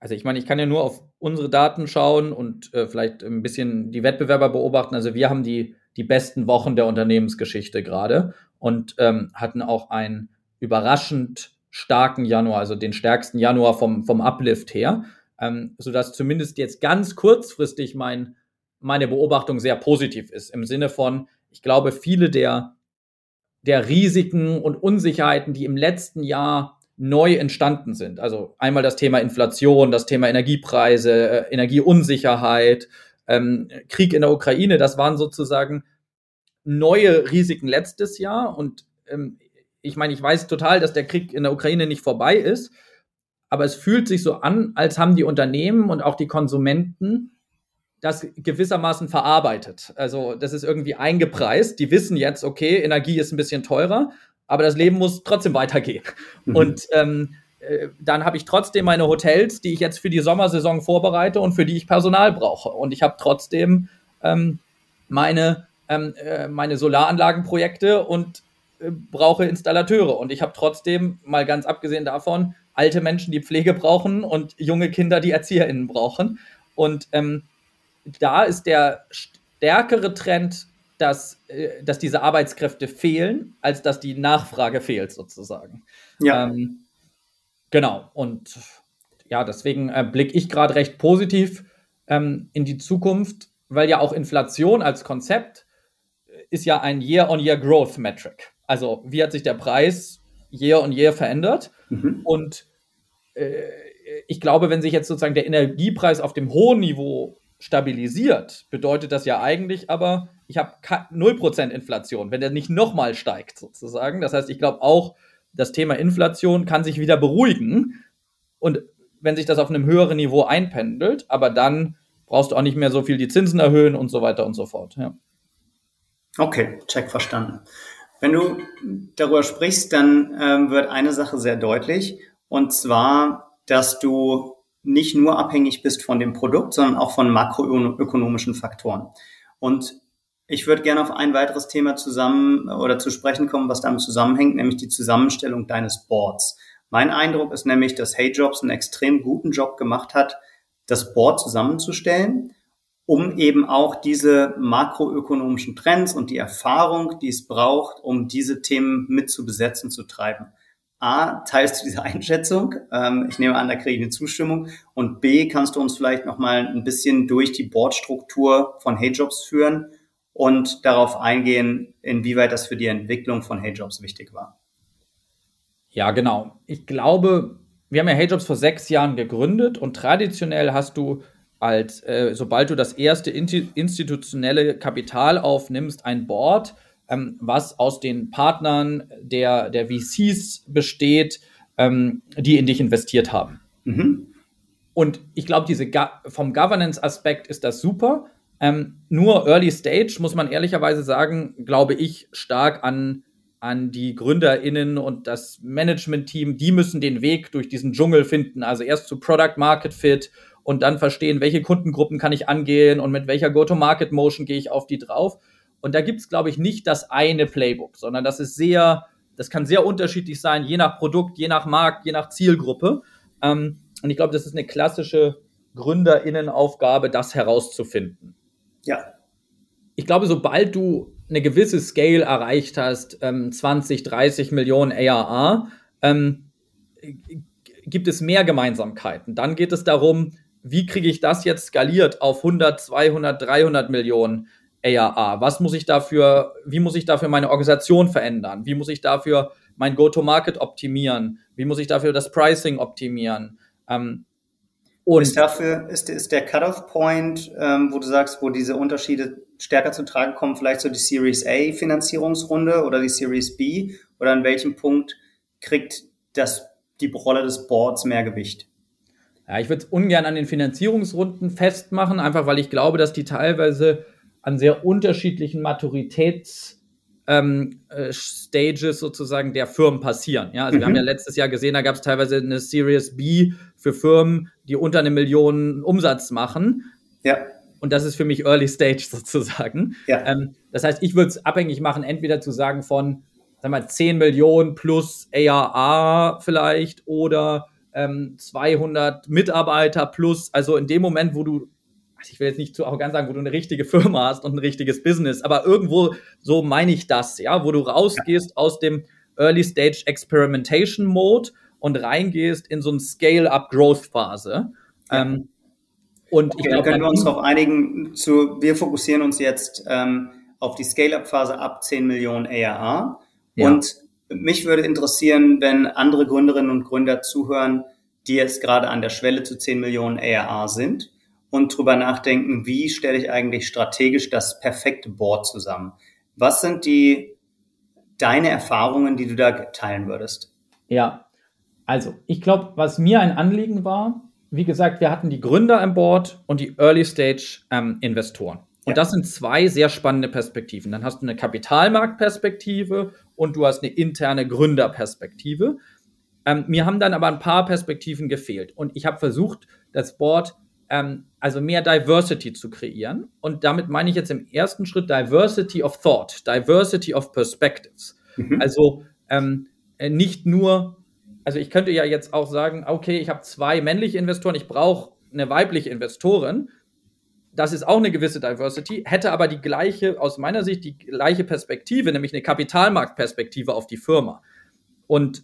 Also ich meine, ich kann ja nur auf unsere Daten schauen und äh, vielleicht ein bisschen die Wettbewerber beobachten. Also wir haben die, die besten Wochen der Unternehmensgeschichte gerade und ähm, hatten auch einen überraschend starken Januar, also den stärksten Januar vom, vom Uplift her, ähm, sodass zumindest jetzt ganz kurzfristig mein, meine Beobachtung sehr positiv ist. Im Sinne von, ich glaube, viele der, der Risiken und Unsicherheiten, die im letzten Jahr neu entstanden sind. Also einmal das Thema Inflation, das Thema Energiepreise, äh, Energieunsicherheit, ähm, Krieg in der Ukraine, das waren sozusagen neue Risiken letztes Jahr. Und ähm, ich meine, ich weiß total, dass der Krieg in der Ukraine nicht vorbei ist, aber es fühlt sich so an, als haben die Unternehmen und auch die Konsumenten das gewissermaßen verarbeitet. Also das ist irgendwie eingepreist. Die wissen jetzt, okay, Energie ist ein bisschen teurer, aber das Leben muss trotzdem weitergehen. Mhm. Und ähm, äh, dann habe ich trotzdem meine Hotels, die ich jetzt für die Sommersaison vorbereite und für die ich Personal brauche. Und ich habe trotzdem ähm, meine, ähm, äh, meine Solaranlagenprojekte und äh, brauche Installateure. Und ich habe trotzdem, mal ganz abgesehen davon, alte Menschen, die Pflege brauchen und junge Kinder, die ErzieherInnen brauchen. Und ähm, da ist der stärkere Trend dass, äh, dass diese Arbeitskräfte fehlen, als dass die Nachfrage fehlt, sozusagen. Ja. Ähm, genau. Und ja, deswegen äh, blicke ich gerade recht positiv ähm, in die Zukunft, weil ja auch Inflation als Konzept äh, ist ja ein Year-on-Year-Growth-Metric. Also, wie hat sich der Preis Year-on-Year verändert? Mhm. Und äh, ich glaube, wenn sich jetzt sozusagen der Energiepreis auf dem hohen Niveau stabilisiert, bedeutet das ja eigentlich aber, ich habe 0% Inflation, wenn der nicht nochmal steigt, sozusagen. Das heißt, ich glaube auch, das Thema Inflation kann sich wieder beruhigen. Und wenn sich das auf einem höheren Niveau einpendelt, aber dann brauchst du auch nicht mehr so viel die Zinsen erhöhen und so weiter und so fort. Ja. Okay, check verstanden. Wenn du darüber sprichst, dann ähm, wird eine Sache sehr deutlich, und zwar, dass du nicht nur abhängig bist von dem Produkt, sondern auch von makroökonomischen Faktoren. Und ich würde gerne auf ein weiteres Thema zusammen oder zu sprechen kommen, was damit zusammenhängt, nämlich die Zusammenstellung deines Boards. Mein Eindruck ist nämlich, dass HeyJobs einen extrem guten Job gemacht hat, das Board zusammenzustellen, um eben auch diese makroökonomischen Trends und die Erfahrung, die es braucht, um diese Themen mit zu besetzen, zu treiben. A, teilst du diese Einschätzung? Ähm, ich nehme an, da kriege ich eine Zustimmung. Und B, kannst du uns vielleicht nochmal ein bisschen durch die Boardstruktur von HeyJobs führen und darauf eingehen, inwieweit das für die Entwicklung von HeyJobs wichtig war? Ja, genau. Ich glaube, wir haben ja HeyJobs vor sechs Jahren gegründet und traditionell hast du als, äh, sobald du das erste institutionelle Kapital aufnimmst, ein Board, ähm, was aus den Partnern der, der VCs besteht, ähm, die in dich investiert haben. Mhm. Und ich glaube, diese vom Governance-Aspekt ist das super, Ähm, nur Early Stage, muss man ehrlicherweise sagen, glaube ich stark an, an die GründerInnen und das Management-Team. Die müssen den Weg durch diesen Dschungel finden. Also erst zu Product Market Fit und dann verstehen, welche Kundengruppen kann ich angehen und mit welcher Go-to-Market-Motion gehe ich auf die drauf. Und da gibt es, glaube ich, nicht das eine Playbook, sondern das ist sehr, das kann sehr unterschiedlich sein, je nach Produkt, je nach Markt, je nach Zielgruppe. Ähm, und ich glaube, das ist eine klassische GründerInnenaufgabe, das herauszufinden. Ja. Ich glaube, sobald du eine gewisse Scale erreicht hast, ähm, 20, 30 Millionen ARR, ähm, gibt es mehr Gemeinsamkeiten. Dann geht es darum, wie kriege ich das jetzt skaliert auf 100, 200, 300 Millionen ARR? Was muss ich dafür, wie muss ich dafür meine Organisation verändern? Wie muss ich dafür mein Go-to-Market optimieren? Wie muss ich dafür das Pricing optimieren? Ähm, und ist dafür, ist, ist der Cut-off-Point, ähm, wo du sagst, wo diese Unterschiede stärker zu tragen kommen, vielleicht so die Series A Finanzierungsrunde oder die Series B? Oder an welchem Punkt kriegt das, die Rolle des Boards mehr Gewicht? Ja, ich würde es ungern an den Finanzierungsrunden festmachen, einfach weil ich glaube, dass die teilweise an sehr unterschiedlichen Maturitäts- ähm, äh, Stages sozusagen der Firmen passieren. Ja, also mhm. wir haben ja letztes Jahr gesehen, da gab es teilweise eine Series B für Firmen, die unter eine Million Umsatz machen. Ja. Und das ist für mich Early Stage sozusagen. Ja. Ähm, das heißt, ich würde es abhängig machen, entweder zu sagen von, sag mal, 10 Millionen plus ARA vielleicht oder ähm, 200 Mitarbeiter plus, also in dem Moment, wo du also ich will jetzt nicht zu arrogant sagen, wo du eine richtige Firma hast und ein richtiges Business, aber irgendwo so meine ich das, ja, wo du rausgehst ja. aus dem Early Stage Experimentation Mode und reingehst in so eine Scale-up Growth Phase. Ja. Ähm, und okay, ich glaube, können wir uns darauf einigen, zu, wir fokussieren uns jetzt ähm, auf die Scale-up Phase ab 10 Millionen ARA. Ja. Und mich würde interessieren, wenn andere Gründerinnen und Gründer zuhören, die jetzt gerade an der Schwelle zu 10 Millionen ARA sind und drüber nachdenken, wie stelle ich eigentlich strategisch das perfekte Board zusammen? Was sind die deine Erfahrungen, die du da teilen würdest? Ja, also ich glaube, was mir ein Anliegen war, wie gesagt, wir hatten die Gründer im Board und die Early Stage ähm, Investoren. Und ja. das sind zwei sehr spannende Perspektiven. Dann hast du eine Kapitalmarktperspektive und du hast eine interne Gründerperspektive. Ähm, mir haben dann aber ein paar Perspektiven gefehlt. Und ich habe versucht, das Board ähm, also mehr Diversity zu kreieren. Und damit meine ich jetzt im ersten Schritt Diversity of Thought, Diversity of Perspectives. Mhm. Also ähm, äh, nicht nur, also ich könnte ja jetzt auch sagen, okay, ich habe zwei männliche Investoren, ich brauche eine weibliche Investorin. Das ist auch eine gewisse Diversity, hätte aber die gleiche, aus meiner Sicht, die gleiche Perspektive, nämlich eine Kapitalmarktperspektive auf die Firma. Und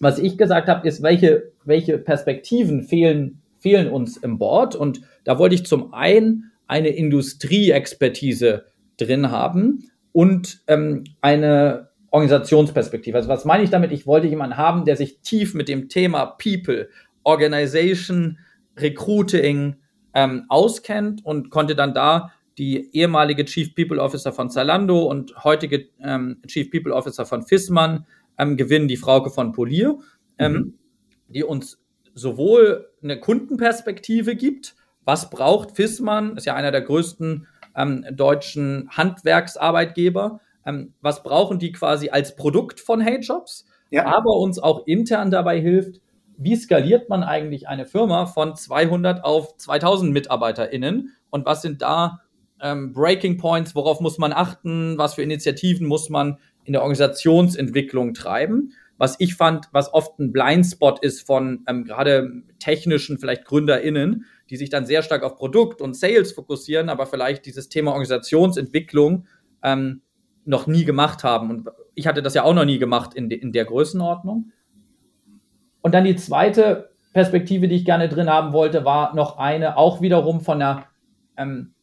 was ich gesagt habe, ist, welche, welche Perspektiven fehlen fehlen uns im Board. Und da wollte ich zum einen eine Industrieexpertise drin haben und ähm, eine Organisationsperspektive. Also was meine ich damit? Ich wollte jemanden haben, der sich tief mit dem Thema People, Organization, Recruiting ähm, auskennt und konnte dann da die ehemalige Chief People Officer von Zalando und heutige ähm, Chief People Officer von Fissmann ähm, gewinnen, die Frauke von Polier, ähm, mhm. die uns sowohl eine Kundenperspektive gibt, was braucht Fissmann, ist ja einer der größten ähm, deutschen Handwerksarbeitgeber, ähm, was brauchen die quasi als Produkt von HeyJobs, ja. aber uns auch intern dabei hilft, wie skaliert man eigentlich eine Firma von 200 auf 2000 MitarbeiterInnen und was sind da ähm, Breaking Points, worauf muss man achten, was für Initiativen muss man in der Organisationsentwicklung treiben was ich fand, was oft ein Blindspot ist von ähm, gerade technischen, vielleicht GründerInnen, die sich dann sehr stark auf Produkt und Sales fokussieren, aber vielleicht dieses Thema Organisationsentwicklung ähm, noch nie gemacht haben. Und ich hatte das ja auch noch nie gemacht in, de, in der Größenordnung. Und dann die zweite Perspektive, die ich gerne drin haben wollte, war noch eine, auch wiederum von einer, ähm,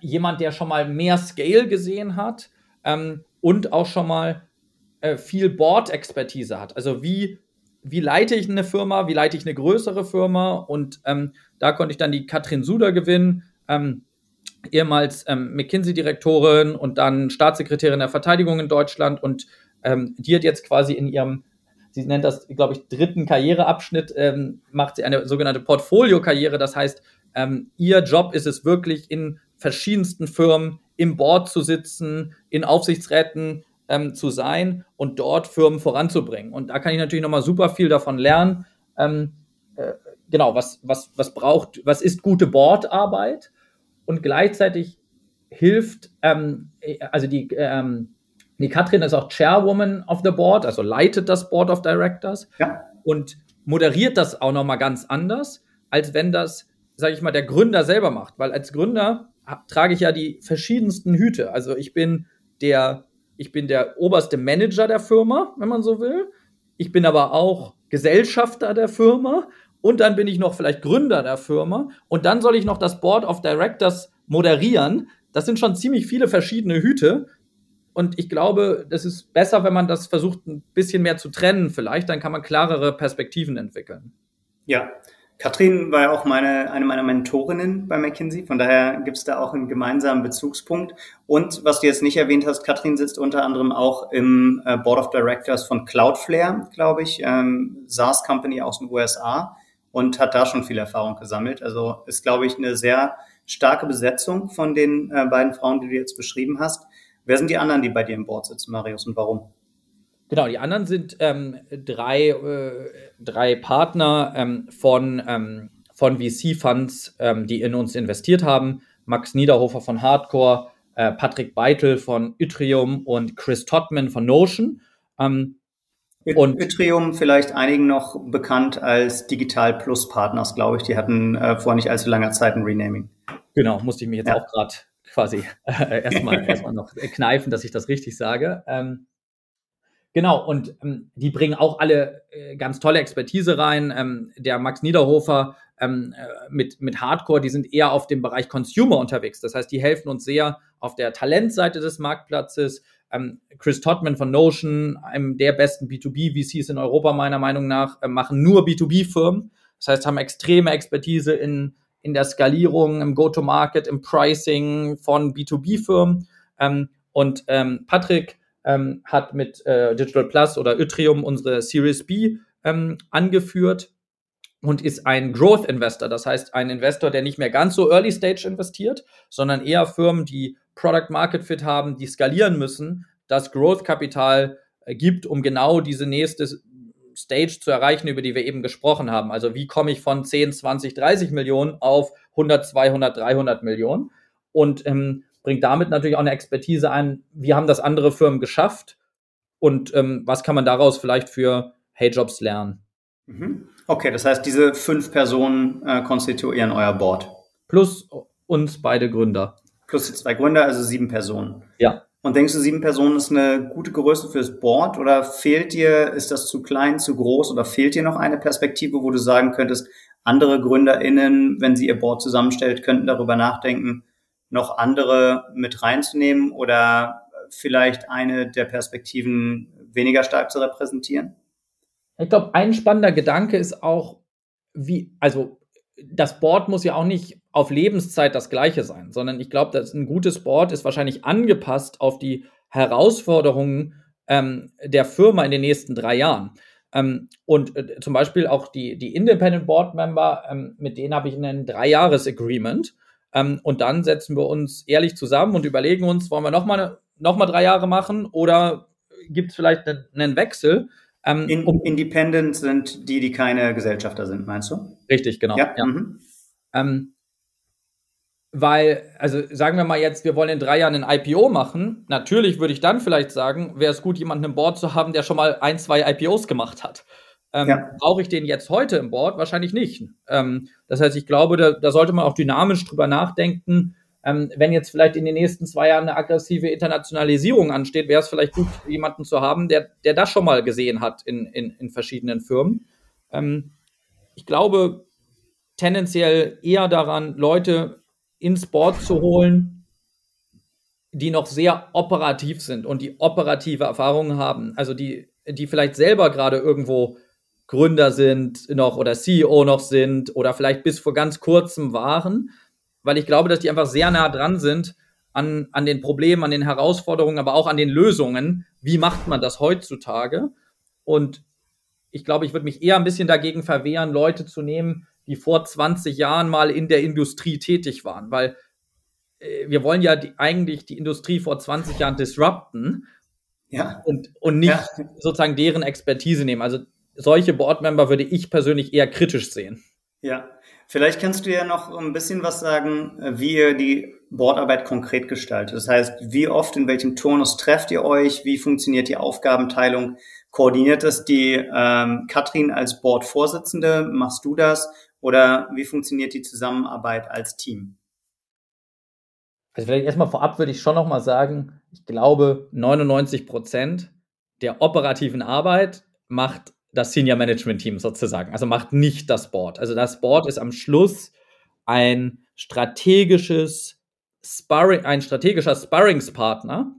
jemand, der schon mal mehr Scale gesehen hat ähm, und auch schon mal äh, viel Board-Expertise hat. Also wie, wie leite ich eine Firma, wie leite ich eine größere Firma und ähm, da konnte ich dann die Katrin Suder gewinnen, ähm, ehemals ähm, McKinsey-Direktorin und dann Staatssekretärin der Verteidigung in Deutschland und ähm, die hat jetzt quasi in ihrem sie nennt das, glaube ich, dritten Karriereabschnitt, ähm, macht sie eine sogenannte Portfolio-Karriere. Das heißt, ähm, ihr Job ist es wirklich, in verschiedensten Firmen im Board zu sitzen, in Aufsichtsräten ähm, zu sein und dort Firmen voranzubringen. Und da kann ich natürlich nochmal super viel davon lernen. Ähm, äh, genau, was, was, was braucht, was ist gute Boardarbeit? Und gleichzeitig hilft, ähm, also die, ähm, die Katrin ist auch Chairwoman of the Board, also leitet das Board of Directors ja. und moderiert das auch nochmal ganz anders, als wenn das, sage ich mal, der Gründer selber macht. Weil als Gründer trage ich ja die verschiedensten Hüte. Also ich bin der, ich bin der oberste Manager der Firma, wenn man so will. Ich bin aber auch Gesellschafter der Firma und dann bin ich noch vielleicht Gründer der Firma und dann soll ich noch das Board of Directors moderieren. Das sind schon ziemlich viele verschiedene Hüte. Und ich glaube, das ist besser, wenn man das versucht, ein bisschen mehr zu trennen, vielleicht. Dann kann man klarere Perspektiven entwickeln. Ja, Katrin war ja auch meine, eine meiner Mentorinnen bei McKinsey, von daher gibt es da auch einen gemeinsamen Bezugspunkt. Und was du jetzt nicht erwähnt hast, Katrin sitzt unter anderem auch im äh, Board of Directors von Cloudflare, glaube ich, ähm, SaaS-Company aus den USA und hat da schon viel Erfahrung gesammelt. Also ist, glaube ich, eine sehr starke Besetzung von den äh, beiden Frauen, die du jetzt beschrieben hast. Wer sind die anderen, die bei dir im Board sitzen, Marius, und warum? Genau, die anderen sind ähm, drei, äh, drei Partner ähm, von, ähm, von VC-Funds, ähm, die in uns investiert haben. Max Niederhofer von Hardcore, äh, Patrick Beitel von Yttrium und Chris Todman von Notion. Ähm, und Yttrium vielleicht einigen noch bekannt als Digital Plus Partners, glaube ich. Die hatten äh, vor nicht allzu langer Zeit ein Renaming. Genau, musste ich mich jetzt ja. auch gerade quasi äh, erstmal erstmal noch kneifen, dass ich das richtig sage. Ähm, Genau, und ähm, die bringen auch alle äh, ganz tolle Expertise rein. Ähm, der Max Niederhofer ähm, äh, mit, mit Hardcore, die sind eher auf dem Bereich Consumer unterwegs. Das heißt, die helfen uns sehr auf der Talentseite des Marktplatzes. Ähm, Chris Todman von Notion, einem der besten B2B-VCs in Europa meiner Meinung nach, äh, machen nur B2B-Firmen. Das heißt, haben extreme Expertise in, in der Skalierung, im Go-to-Market, im Pricing von B2B-Firmen. Ähm, und ähm, Patrick, ähm, hat mit äh, Digital Plus oder Yttrium unsere Series B ähm, angeführt und ist ein Growth Investor. Das heißt, ein Investor, der nicht mehr ganz so Early Stage investiert, sondern eher Firmen, die Product Market Fit haben, die skalieren müssen, das Growth Kapital äh, gibt, um genau diese nächste Stage zu erreichen, über die wir eben gesprochen haben. Also wie komme ich von 10, 20, 30 Millionen auf 100, 200, 300 Millionen? Und ähm, bringt damit natürlich auch eine Expertise ein, wie haben das andere Firmen geschafft und ähm, was kann man daraus vielleicht für Hey-Jobs lernen. Mhm. Okay, das heißt, diese fünf Personen äh, konstituieren euer Board. Plus uns beide Gründer. Plus die zwei Gründer, also sieben Personen. Ja. Und denkst du, sieben Personen ist eine gute Größe fürs Board oder fehlt dir, ist das zu klein, zu groß oder fehlt dir noch eine Perspektive, wo du sagen könntest, andere GründerInnen, wenn sie ihr Board zusammenstellt, könnten darüber nachdenken, noch andere mit reinzunehmen oder vielleicht eine der Perspektiven weniger stark zu repräsentieren? Ich glaube, ein spannender Gedanke ist auch, wie, also das Board muss ja auch nicht auf Lebenszeit das gleiche sein, sondern ich glaube, dass ein gutes Board ist wahrscheinlich angepasst auf die Herausforderungen ähm, der Firma in den nächsten drei Jahren. Ähm, und äh, zum Beispiel auch die, die Independent Board Member, ähm, mit denen habe ich ein Dreijahres-Agreement. Ähm, und dann setzen wir uns ehrlich zusammen und überlegen uns, wollen wir nochmal noch mal drei Jahre machen oder gibt es vielleicht einen, einen Wechsel? Ähm, In, um, Independent sind die, die keine Gesellschafter sind, meinst du? Richtig, genau. Ja. ja. Mhm. Ähm, weil, also sagen wir mal jetzt, wir wollen in drei Jahren ein IPO machen. Natürlich würde ich dann vielleicht sagen, wäre es gut, jemanden im Board zu haben, der schon mal ein, zwei IPOs gemacht hat. Ähm, ja. Brauche ich den jetzt heute im Board? Wahrscheinlich nicht. Ähm, das heißt, ich glaube, da, da, sollte man auch dynamisch drüber nachdenken. Ähm, wenn jetzt vielleicht in den nächsten zwei Jahren eine aggressive Internationalisierung ansteht, wäre es vielleicht gut, jemanden zu haben, der, der das schon mal gesehen hat in, in, in verschiedenen Firmen. Ähm, ich glaube tendenziell eher daran, Leute ins Board zu holen, die noch sehr operativ sind und die operative Erfahrungen haben. Also die, die vielleicht selber gerade irgendwo Gründer sind noch oder CEO noch sind oder vielleicht bis vor ganz kurzem waren, weil ich glaube, dass die einfach sehr nah dran sind an, an den Problemen, an den Herausforderungen, aber auch an den Lösungen. Wie macht man das heutzutage? Und ich glaube, ich würde mich eher ein bisschen dagegen verwehren, Leute zu nehmen, die vor 20 Jahren mal in der Industrie tätig waren, weil äh, wir wollen ja die, eigentlich die Industrie vor 20 Jahren disrupten ja. und, und nicht ja. sozusagen deren Expertise nehmen. Also solche Boardmember würde ich persönlich eher kritisch sehen. Ja, vielleicht kannst du ja noch ein bisschen was sagen, wie ihr die Boardarbeit konkret gestaltet. Das heißt, wie oft, in welchem Turnus trefft ihr euch? Wie funktioniert die Aufgabenteilung? Koordiniert das die ähm, Katrin als Boardvorsitzende? Machst du das? Oder wie funktioniert die Zusammenarbeit als Team? Also vielleicht erstmal vorab würde ich schon nochmal sagen, ich glaube, 99 Prozent der operativen Arbeit macht das Senior Management Team sozusagen, also macht nicht das Board. Also das Board ist am Schluss ein strategisches Sparring, ein strategischer Sparringspartner,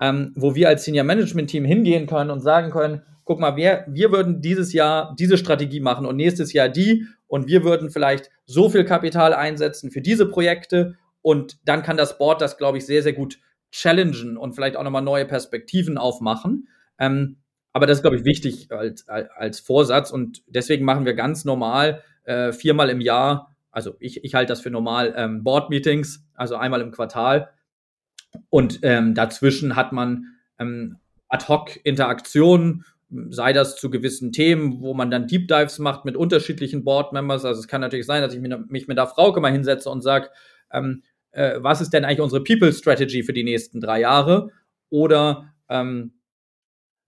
ähm, wo wir als Senior Management Team hingehen können und sagen können, guck mal, wir, wir würden dieses Jahr diese Strategie machen und nächstes Jahr die und wir würden vielleicht so viel Kapital einsetzen für diese Projekte und dann kann das Board das, glaube ich, sehr, sehr gut challengen und vielleicht auch nochmal neue Perspektiven aufmachen. Ähm, aber das ist, glaube ich, wichtig als, als Vorsatz und deswegen machen wir ganz normal äh, viermal im Jahr, also ich, ich halte das für normal, ähm, Board-Meetings, also einmal im Quartal. Und ähm, dazwischen hat man ähm, Ad-Hoc-Interaktionen, sei das zu gewissen Themen, wo man dann Deep Dives macht mit unterschiedlichen Board-Members. Also es kann natürlich sein, dass ich mich mit der Frauke mal hinsetze und sage, ähm, äh, was ist denn eigentlich unsere People-Strategy für die nächsten drei Jahre? Oder ähm,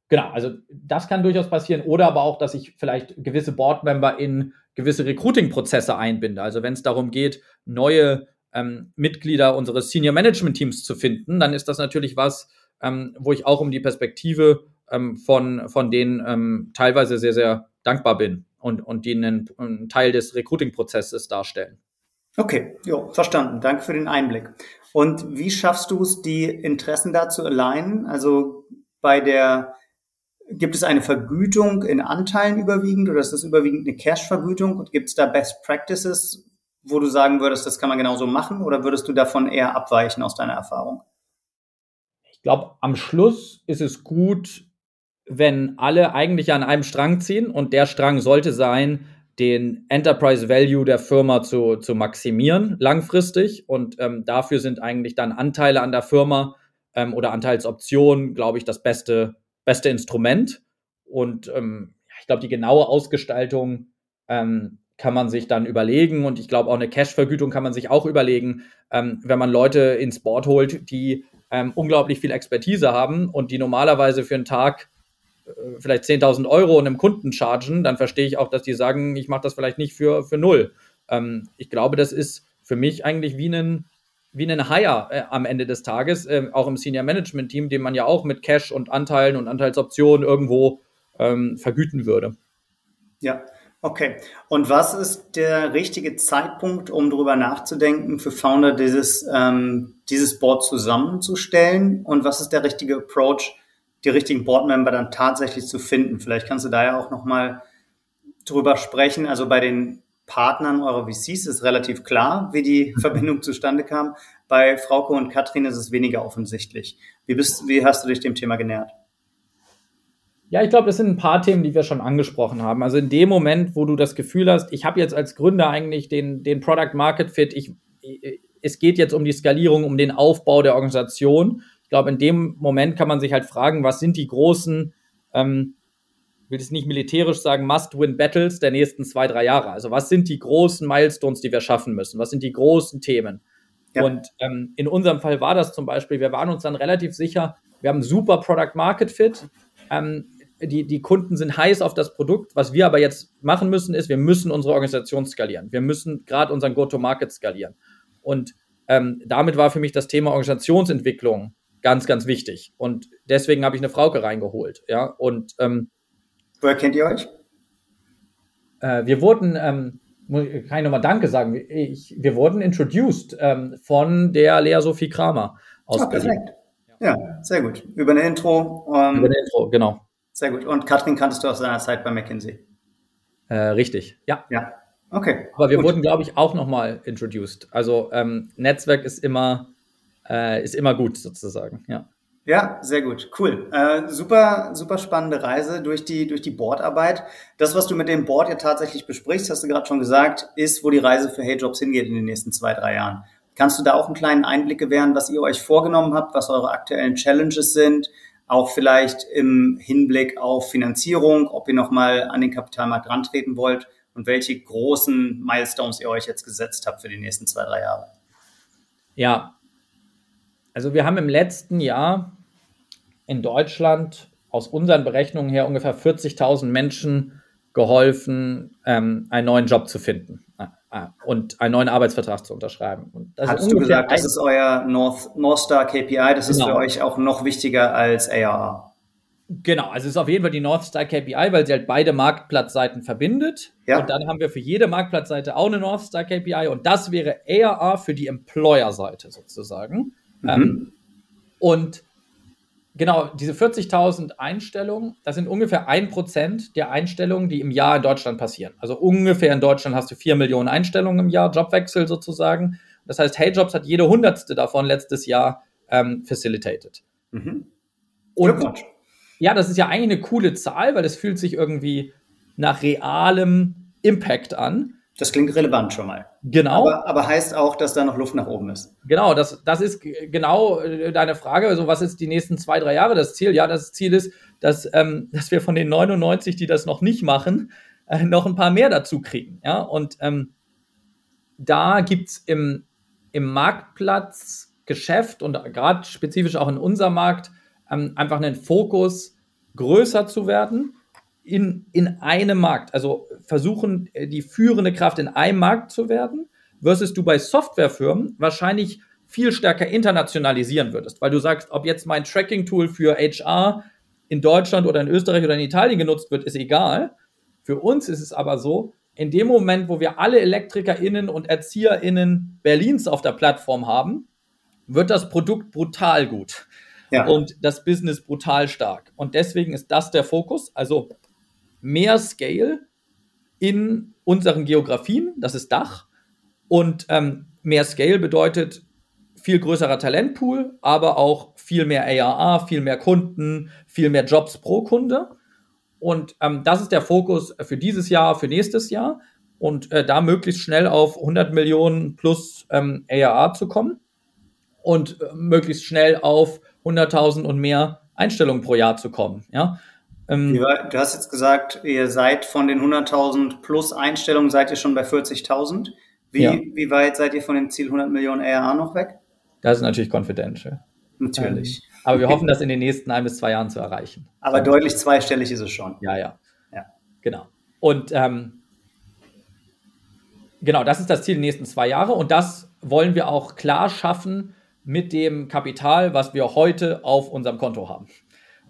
Genau, also das kann durchaus passieren. Oder aber auch, dass ich vielleicht gewisse Board-Member in gewisse Recruiting-Prozesse einbinde. Also wenn es darum geht, neue ähm, Mitglieder unseres Senior Management Teams zu finden, dann ist das natürlich was, ähm, wo ich auch um die Perspektive ähm, von, von denen ähm, teilweise sehr, sehr dankbar bin und, und die einen, einen Teil des Recruiting-Prozesses darstellen. Okay, jo, verstanden. Danke für den Einblick. Und wie schaffst du es, die Interessen da zu alignen? Also bei der, gibt es eine Vergütung in Anteilen überwiegend oder ist das überwiegend eine Cash-Vergütung? Und gibt es da Best Practices, wo du sagen würdest, das kann man genauso machen oder würdest du davon eher abweichen aus deiner Erfahrung? Ich glaube, am Schluss ist es gut, wenn alle eigentlich an einem Strang ziehen und der Strang sollte sein, den Enterprise Value der Firma zu, zu maximieren langfristig und ähm, dafür sind eigentlich dann Anteile an der Firma ähm, oder Anteilsoptionen, glaube ich, das beste, beste Instrument und ähm, ich glaube, die genaue Ausgestaltung ähm, kann man sich dann überlegen und ich glaube auch eine Cash-Vergütung kann man sich auch überlegen, ähm, wenn man Leute ins Board holt, die ähm, unglaublich viel Expertise haben und die normalerweise für einen Tag äh, vielleicht 10.000 Euro einem Kunden chargen, dann verstehe ich auch, dass die sagen, ich mache das vielleicht nicht für, für null. Ähm, ich glaube, das ist für mich eigentlich wie ein, wie ein Hire äh, am Ende des Tages, äh, auch im Senior Management Team, den man ja auch mit Cash und Anteilen und Anteilsoptionen irgendwo ähm, vergüten würde. Ja, Okay. Und was ist der richtige Zeitpunkt, um darüber nachzudenken, für Founder dieses, ähm, dieses Board zusammenzustellen? Und was ist der richtige Approach, die richtigen Boardmember dann tatsächlich zu finden? Vielleicht kannst du da ja auch nochmal drüber sprechen. Also bei den Partnern eurer VCs ist relativ klar, wie die Verbindung zustande kam. Bei Frauke und Katrin ist es weniger offensichtlich. Wie, bist, wie hast du dich dem Thema genähert? Ja, ich glaube, das sind ein paar Themen, die wir schon angesprochen haben. Also in dem Moment, wo du das Gefühl hast, ich habe jetzt als Gründer eigentlich den, den Product Market Fit, ich, es geht jetzt um die Skalierung, um den Aufbau der Organisation. Ich glaube, in dem Moment kann man sich halt fragen, was sind die großen, ähm, will es nicht militärisch sagen, Must-Win-Battles der nächsten zwei, drei Jahre. Also was sind die großen Milestones, die wir schaffen müssen? Was sind die großen Themen? Ja. Und ähm, in unserem Fall war das zum Beispiel, wir waren uns dann relativ sicher, wir haben super Product Market Fit. Ähm, die, die Kunden sind heiß auf das Produkt. Was wir aber jetzt machen müssen, ist, wir müssen unsere Organisation skalieren. Wir müssen gerade unseren Go-to-Market skalieren. Und ähm, damit war für mich das Thema Organisationsentwicklung ganz, ganz wichtig. Und deswegen habe ich eine Frauke reingeholt. Ja, und ähm, woher kennt ihr euch? Äh, wir wurden, ähm, kann ich nochmal Danke sagen, ich, wir wurden introduced ähm, von der Lea Sophie Kramer aus ah, perfekt. Ja, sehr gut. Über eine Intro. Ähm, Über eine Intro, genau. Sehr gut. Und Katrin kanntest du aus seiner Zeit bei McKinsey? Äh, richtig, ja. Ja, okay. Aber wir gut. wurden, glaube ich, auch nochmal introduced. Also ähm, Netzwerk ist immer, äh, ist immer gut sozusagen, ja. Ja, sehr gut, cool. Äh, super, super spannende Reise durch die durch die Boardarbeit. Das, was du mit dem Board ja tatsächlich besprichst, hast du gerade schon gesagt, ist, wo die Reise für Hey Jobs hingeht in den nächsten zwei, drei Jahren. Kannst du da auch einen kleinen Einblick gewähren, was ihr euch vorgenommen habt, was eure aktuellen Challenges sind? Auch vielleicht im Hinblick auf Finanzierung, ob ihr nochmal an den Kapitalmarkt rantreten wollt und welche großen Milestones ihr euch jetzt gesetzt habt für die nächsten zwei, drei Jahre. Ja, also wir haben im letzten Jahr in Deutschland aus unseren Berechnungen her ungefähr 40.000 Menschen geholfen, ähm, einen neuen Job zu finden äh, äh, und einen neuen Arbeitsvertrag zu unterschreiben. Und das Hast du gesagt, das ist euer North, North Star KPI, das genau. ist für euch auch noch wichtiger als ARR? Genau, also es ist auf jeden Fall die North Star KPI, weil sie halt beide Marktplatzseiten verbindet. Ja. Und dann haben wir für jede Marktplatzseite auch eine North Star KPI und das wäre ARR für die Employer-Seite sozusagen. Mhm. Ähm, und genau, diese 40.000 Einstellungen, das sind ungefähr ein Prozent der Einstellungen, die im Jahr in Deutschland passieren. Also ungefähr in Deutschland hast du vier Millionen Einstellungen im Jahr, Jobwechsel sozusagen. Das heißt, HeyJobs hat jede hundertste davon letztes Jahr ähm, facilitated. Mhm. Und ja, das ist ja eigentlich eine coole Zahl, weil es fühlt sich irgendwie nach realem Impact an. Das klingt relevant schon mal. Genau. Aber, aber, heißt auch, dass da noch Luft nach oben ist. Genau, das, das ist genau äh, deine Frage. Also, was ist die nächsten zwei, drei Jahre das Ziel? Ja, das Ziel ist, dass, ähm, dass wir von den 99, die das noch nicht machen, äh, noch ein paar mehr dazu kriegen. Ja, und ähm, da gibt es im, im Marktplatzgeschäft und gerade spezifisch auch in unserem Markt ähm, einfach einen Fokus, größer zu werden in, in einem Markt. Also versuchen, äh, die führende Kraft in einem Markt zu werden, versus du bei Softwarefirmen wahrscheinlich viel stärker internationalisieren würdest, weil du sagst, ob jetzt mein Tracking-Tool für HR in Deutschland oder in Österreich oder in Italien genutzt wird, ist egal. Für uns ist es aber so, in dem Moment, wo wir alle ElektrikerInnen und ErzieherInnen Berlins auf der Plattform haben, wird das Produkt brutal gut. Ja. Und das Business brutal stark. Und deswegen ist das der Fokus. Also mehr Scale in unseren Geografien, das ist Dach. Und ähm, mehr Scale bedeutet viel größerer Talentpool, aber auch viel mehr ARA, viel mehr Kunden, viel mehr Jobs pro Kunde. Und ähm, das ist der Fokus für dieses Jahr, für nächstes Jahr. Und äh, da möglichst schnell auf 100 Millionen plus ähm, ARA zu kommen und äh, möglichst schnell auf 100.000 und mehr Einstellungen pro Jahr zu kommen. Ja? Ähm, du hast jetzt gesagt, ihr seid von den 100.000 plus Einstellungen, seid ihr schon bei 40.000. Wie, ja. wie weit seid ihr von dem Ziel 100 Millionen ARA noch weg? Das ist natürlich confidential. Natürlich. Ähm, aber wir hoffen, das in den nächsten ein bis zwei Jahren zu erreichen. Aber deutlich zweistellig ist es schon. Ja, ja. ja. Genau. Und ähm, genau, das ist das Ziel der nächsten zwei Jahre. Und das wollen wir auch klar schaffen mit dem Kapital, was wir heute auf unserem Konto haben.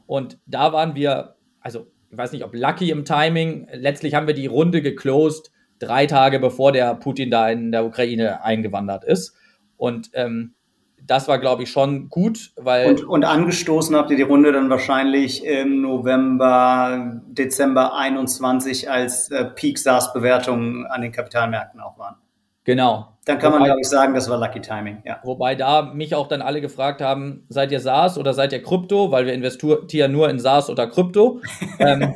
Und da waren wir also ich weiß nicht, ob lucky im Timing. Letztlich haben wir die Runde geclosed, drei Tage bevor der Putin da in der Ukraine eingewandert ist. Und ähm, das war, glaube ich, schon gut, weil. Und, und, angestoßen habt ihr die Runde dann wahrscheinlich im November, Dezember 21, als äh, Peak SaaS-Bewertungen an den Kapitalmärkten auch waren. Genau. Dann kann man, glaube ich, sagen, das war Lucky Timing, ja. Wobei da mich auch dann alle gefragt haben, seid ihr SaaS oder seid ihr Krypto? Weil wir investieren nur in SaaS oder Krypto. ähm,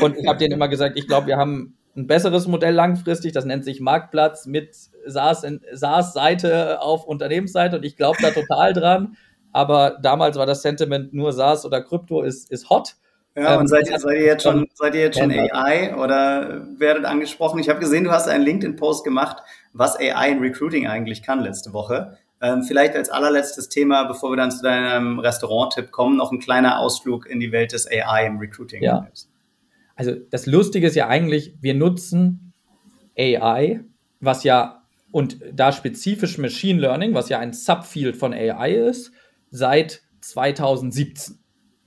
und ich habe denen immer gesagt, ich glaube, wir haben ein besseres Modell langfristig, das nennt sich Marktplatz mit SaaS-Seite auf Unternehmensseite und ich glaube da total dran. Aber damals war das Sentiment nur SaaS oder Krypto ist, ist hot. Ja, ähm, und seid ihr, seid ihr jetzt schon, seid ihr jetzt schon AI oder werdet angesprochen? Ich habe gesehen, du hast einen LinkedIn-Post gemacht, was AI in Recruiting eigentlich kann letzte Woche. Ähm, vielleicht als allerletztes Thema, bevor wir dann zu deinem Restaurant-Tipp kommen, noch ein kleiner Ausflug in die Welt des AI im Recruiting. Ja. Also das Lustige ist ja eigentlich, wir nutzen AI, was ja und da spezifisch Machine Learning, was ja ein Subfield von AI ist, seit 2017.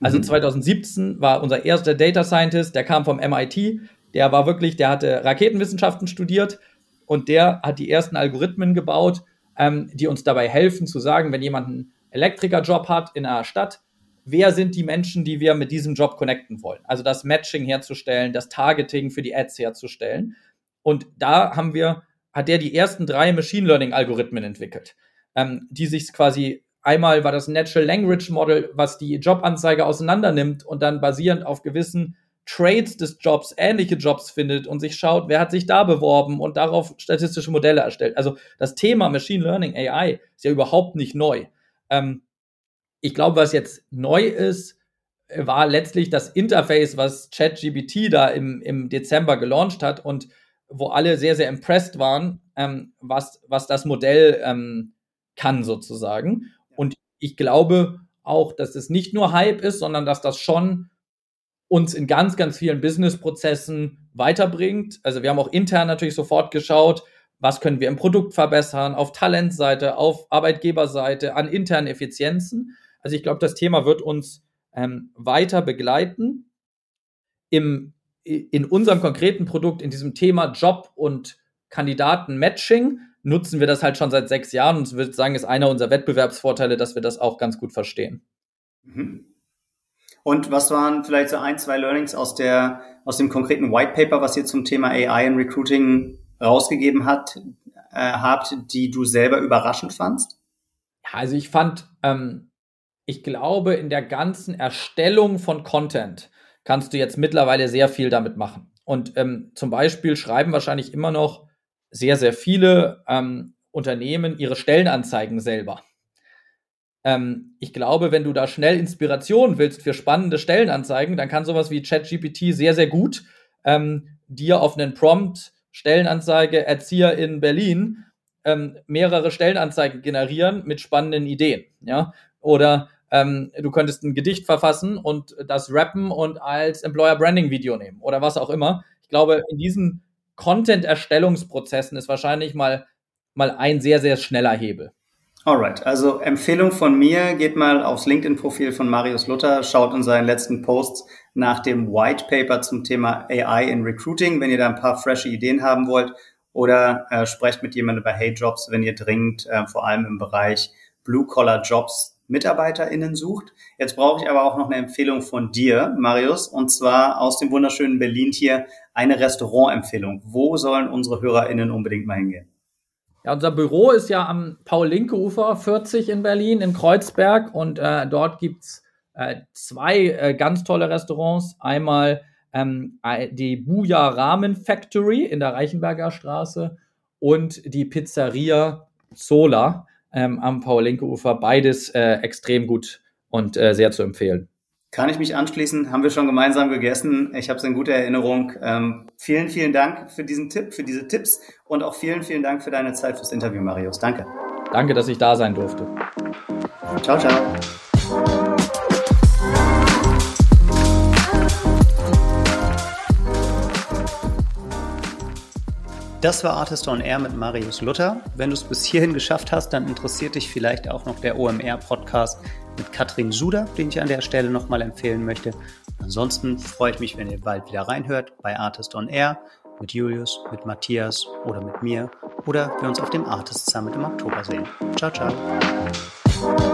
Also 2017 mhm. war unser erster Data Scientist, der kam vom MIT, der war wirklich, der hatte Raketenwissenschaften studiert und der hat die ersten Algorithmen gebaut, ähm, die uns dabei helfen zu sagen, wenn jemand einen Elektrikerjob hat in einer Stadt, wer sind die Menschen, die wir mit diesem Job connecten wollen? Also das Matching herzustellen, das Targeting für die Ads herzustellen. Und da haben wir, hat der die ersten drei Machine Learning Algorithmen entwickelt, ähm, die sich quasi Einmal war das Natural Language Model, was die Jobanzeige auseinander nimmt und dann basierend auf gewissen Trades des Jobs, ähnliche Jobs findet und sich schaut, wer hat sich da beworben und darauf statistische Modelle erstellt. Also das Thema Machine Learning, AI, ist ja überhaupt nicht neu. Ähm, ich glaube, was jetzt neu ist, war letztlich das Interface, was ChatGPT da im, im Dezember gelauncht hat und wo alle sehr, sehr impressed waren, ähm, was, was das Modell ähm, kann sozusagen. Ich glaube auch, dass es nicht nur Hype ist, sondern dass das schon uns in ganz, ganz vielen Business-Prozessen weiterbringt. Also wir haben auch intern natürlich sofort geschaut, was können wir im Produkt verbessern, auf Talentseite, auf Arbeitgeberseite, an internen Effizienzen. Also ich glaube, das Thema wird uns ähm, weiter begleiten. Im, in unserem konkreten Produkt, in diesem Thema Job und Kandidaten-Matching, nutzen wir das halt schon seit sechs Jahren und ich würde sagen, ist einer unserer Wettbewerbsvorteile, dass wir das auch ganz gut verstehen. Mhm. Und was waren vielleicht so ein, zwei Learnings aus der, aus dem konkreten White Paper, was ihr zum Thema AI in Recruiting rausgegeben hat, äh, habt, die du selber überraschend fandst? Ja, also ich fand, ähm, ich glaube, in der ganzen Erstellung von Content kannst du jetzt mittlerweile sehr viel damit machen. Und ähm, zum Beispiel schreiben wahrscheinlich immer noch sehr, sehr viele ähm, Unternehmen ihre Stellenanzeigen selber. Ähm, ich glaube, wenn du da schnell Inspiration willst für spannende Stellenanzeigen, dann kann sowas wie ChatGPT sehr, sehr gut ähm, dir auf einen Prompt Stellenanzeige Erzieher in Berlin ähm, mehrere Stellenanzeigen generieren mit spannenden Ideen. Ja? Oder ähm, du könntest ein Gedicht verfassen und das rappen und als Employer Branding Video nehmen oder was auch immer. Ich glaube, in diesen Content-Erstellungsprozessen ist wahrscheinlich mal, mal ein sehr, sehr schneller Hebel. Alright, also Empfehlung von mir, geht mal aufs LinkedIn-Profil von Marius Luther, schaut in seinen letzten Posts nach dem White Paper zum Thema AI in Recruiting, wenn ihr da ein paar frische Ideen haben wollt, oder äh, sprecht mit jemandem über Hey Jobs, wenn ihr dringend äh, vor allem im Bereich Blue-Collar-Jobs MitarbeiterInnen sucht. Jetzt brauche ich aber auch noch eine Empfehlung von dir, Marius, und zwar aus dem wunderschönen Berlin hier eine Restaurantempfehlung. Wo sollen unsere HörerInnen unbedingt mal hingehen? Ja, unser Büro ist ja am Paul-Linke-Ufer 40 in Berlin, in Kreuzberg. Und äh, dort gibt's äh, zwei äh, ganz tolle Restaurants. Einmal ähm, die Buja Ramen Factory in der Reichenberger Straße und die Pizzeria Zola ähm, am Paul-Linke-Ufer. Beides äh, extrem gut und äh, sehr zu empfehlen. Kann ich mich anschließen? Haben wir schon gemeinsam gegessen. Ich habe es in guter Erinnerung. Ähm, vielen, vielen Dank für diesen Tipp, für diese Tipps und auch vielen, vielen Dank für deine Zeit fürs Interview, Marius. Danke. Danke, dass ich da sein durfte. Ciao, ciao. Das war Artist on Air mit Marius Luther. Wenn du es bis hierhin geschafft hast, dann interessiert dich vielleicht auch noch der OMR-Podcast mit Katrin Suder, den ich an der Stelle nochmal empfehlen möchte. Ansonsten freue ich mich, wenn ihr bald wieder reinhört bei Artist on Air mit Julius, mit Matthias oder mit mir oder wir uns auf dem Artist Summit im Oktober sehen. Ciao, ciao.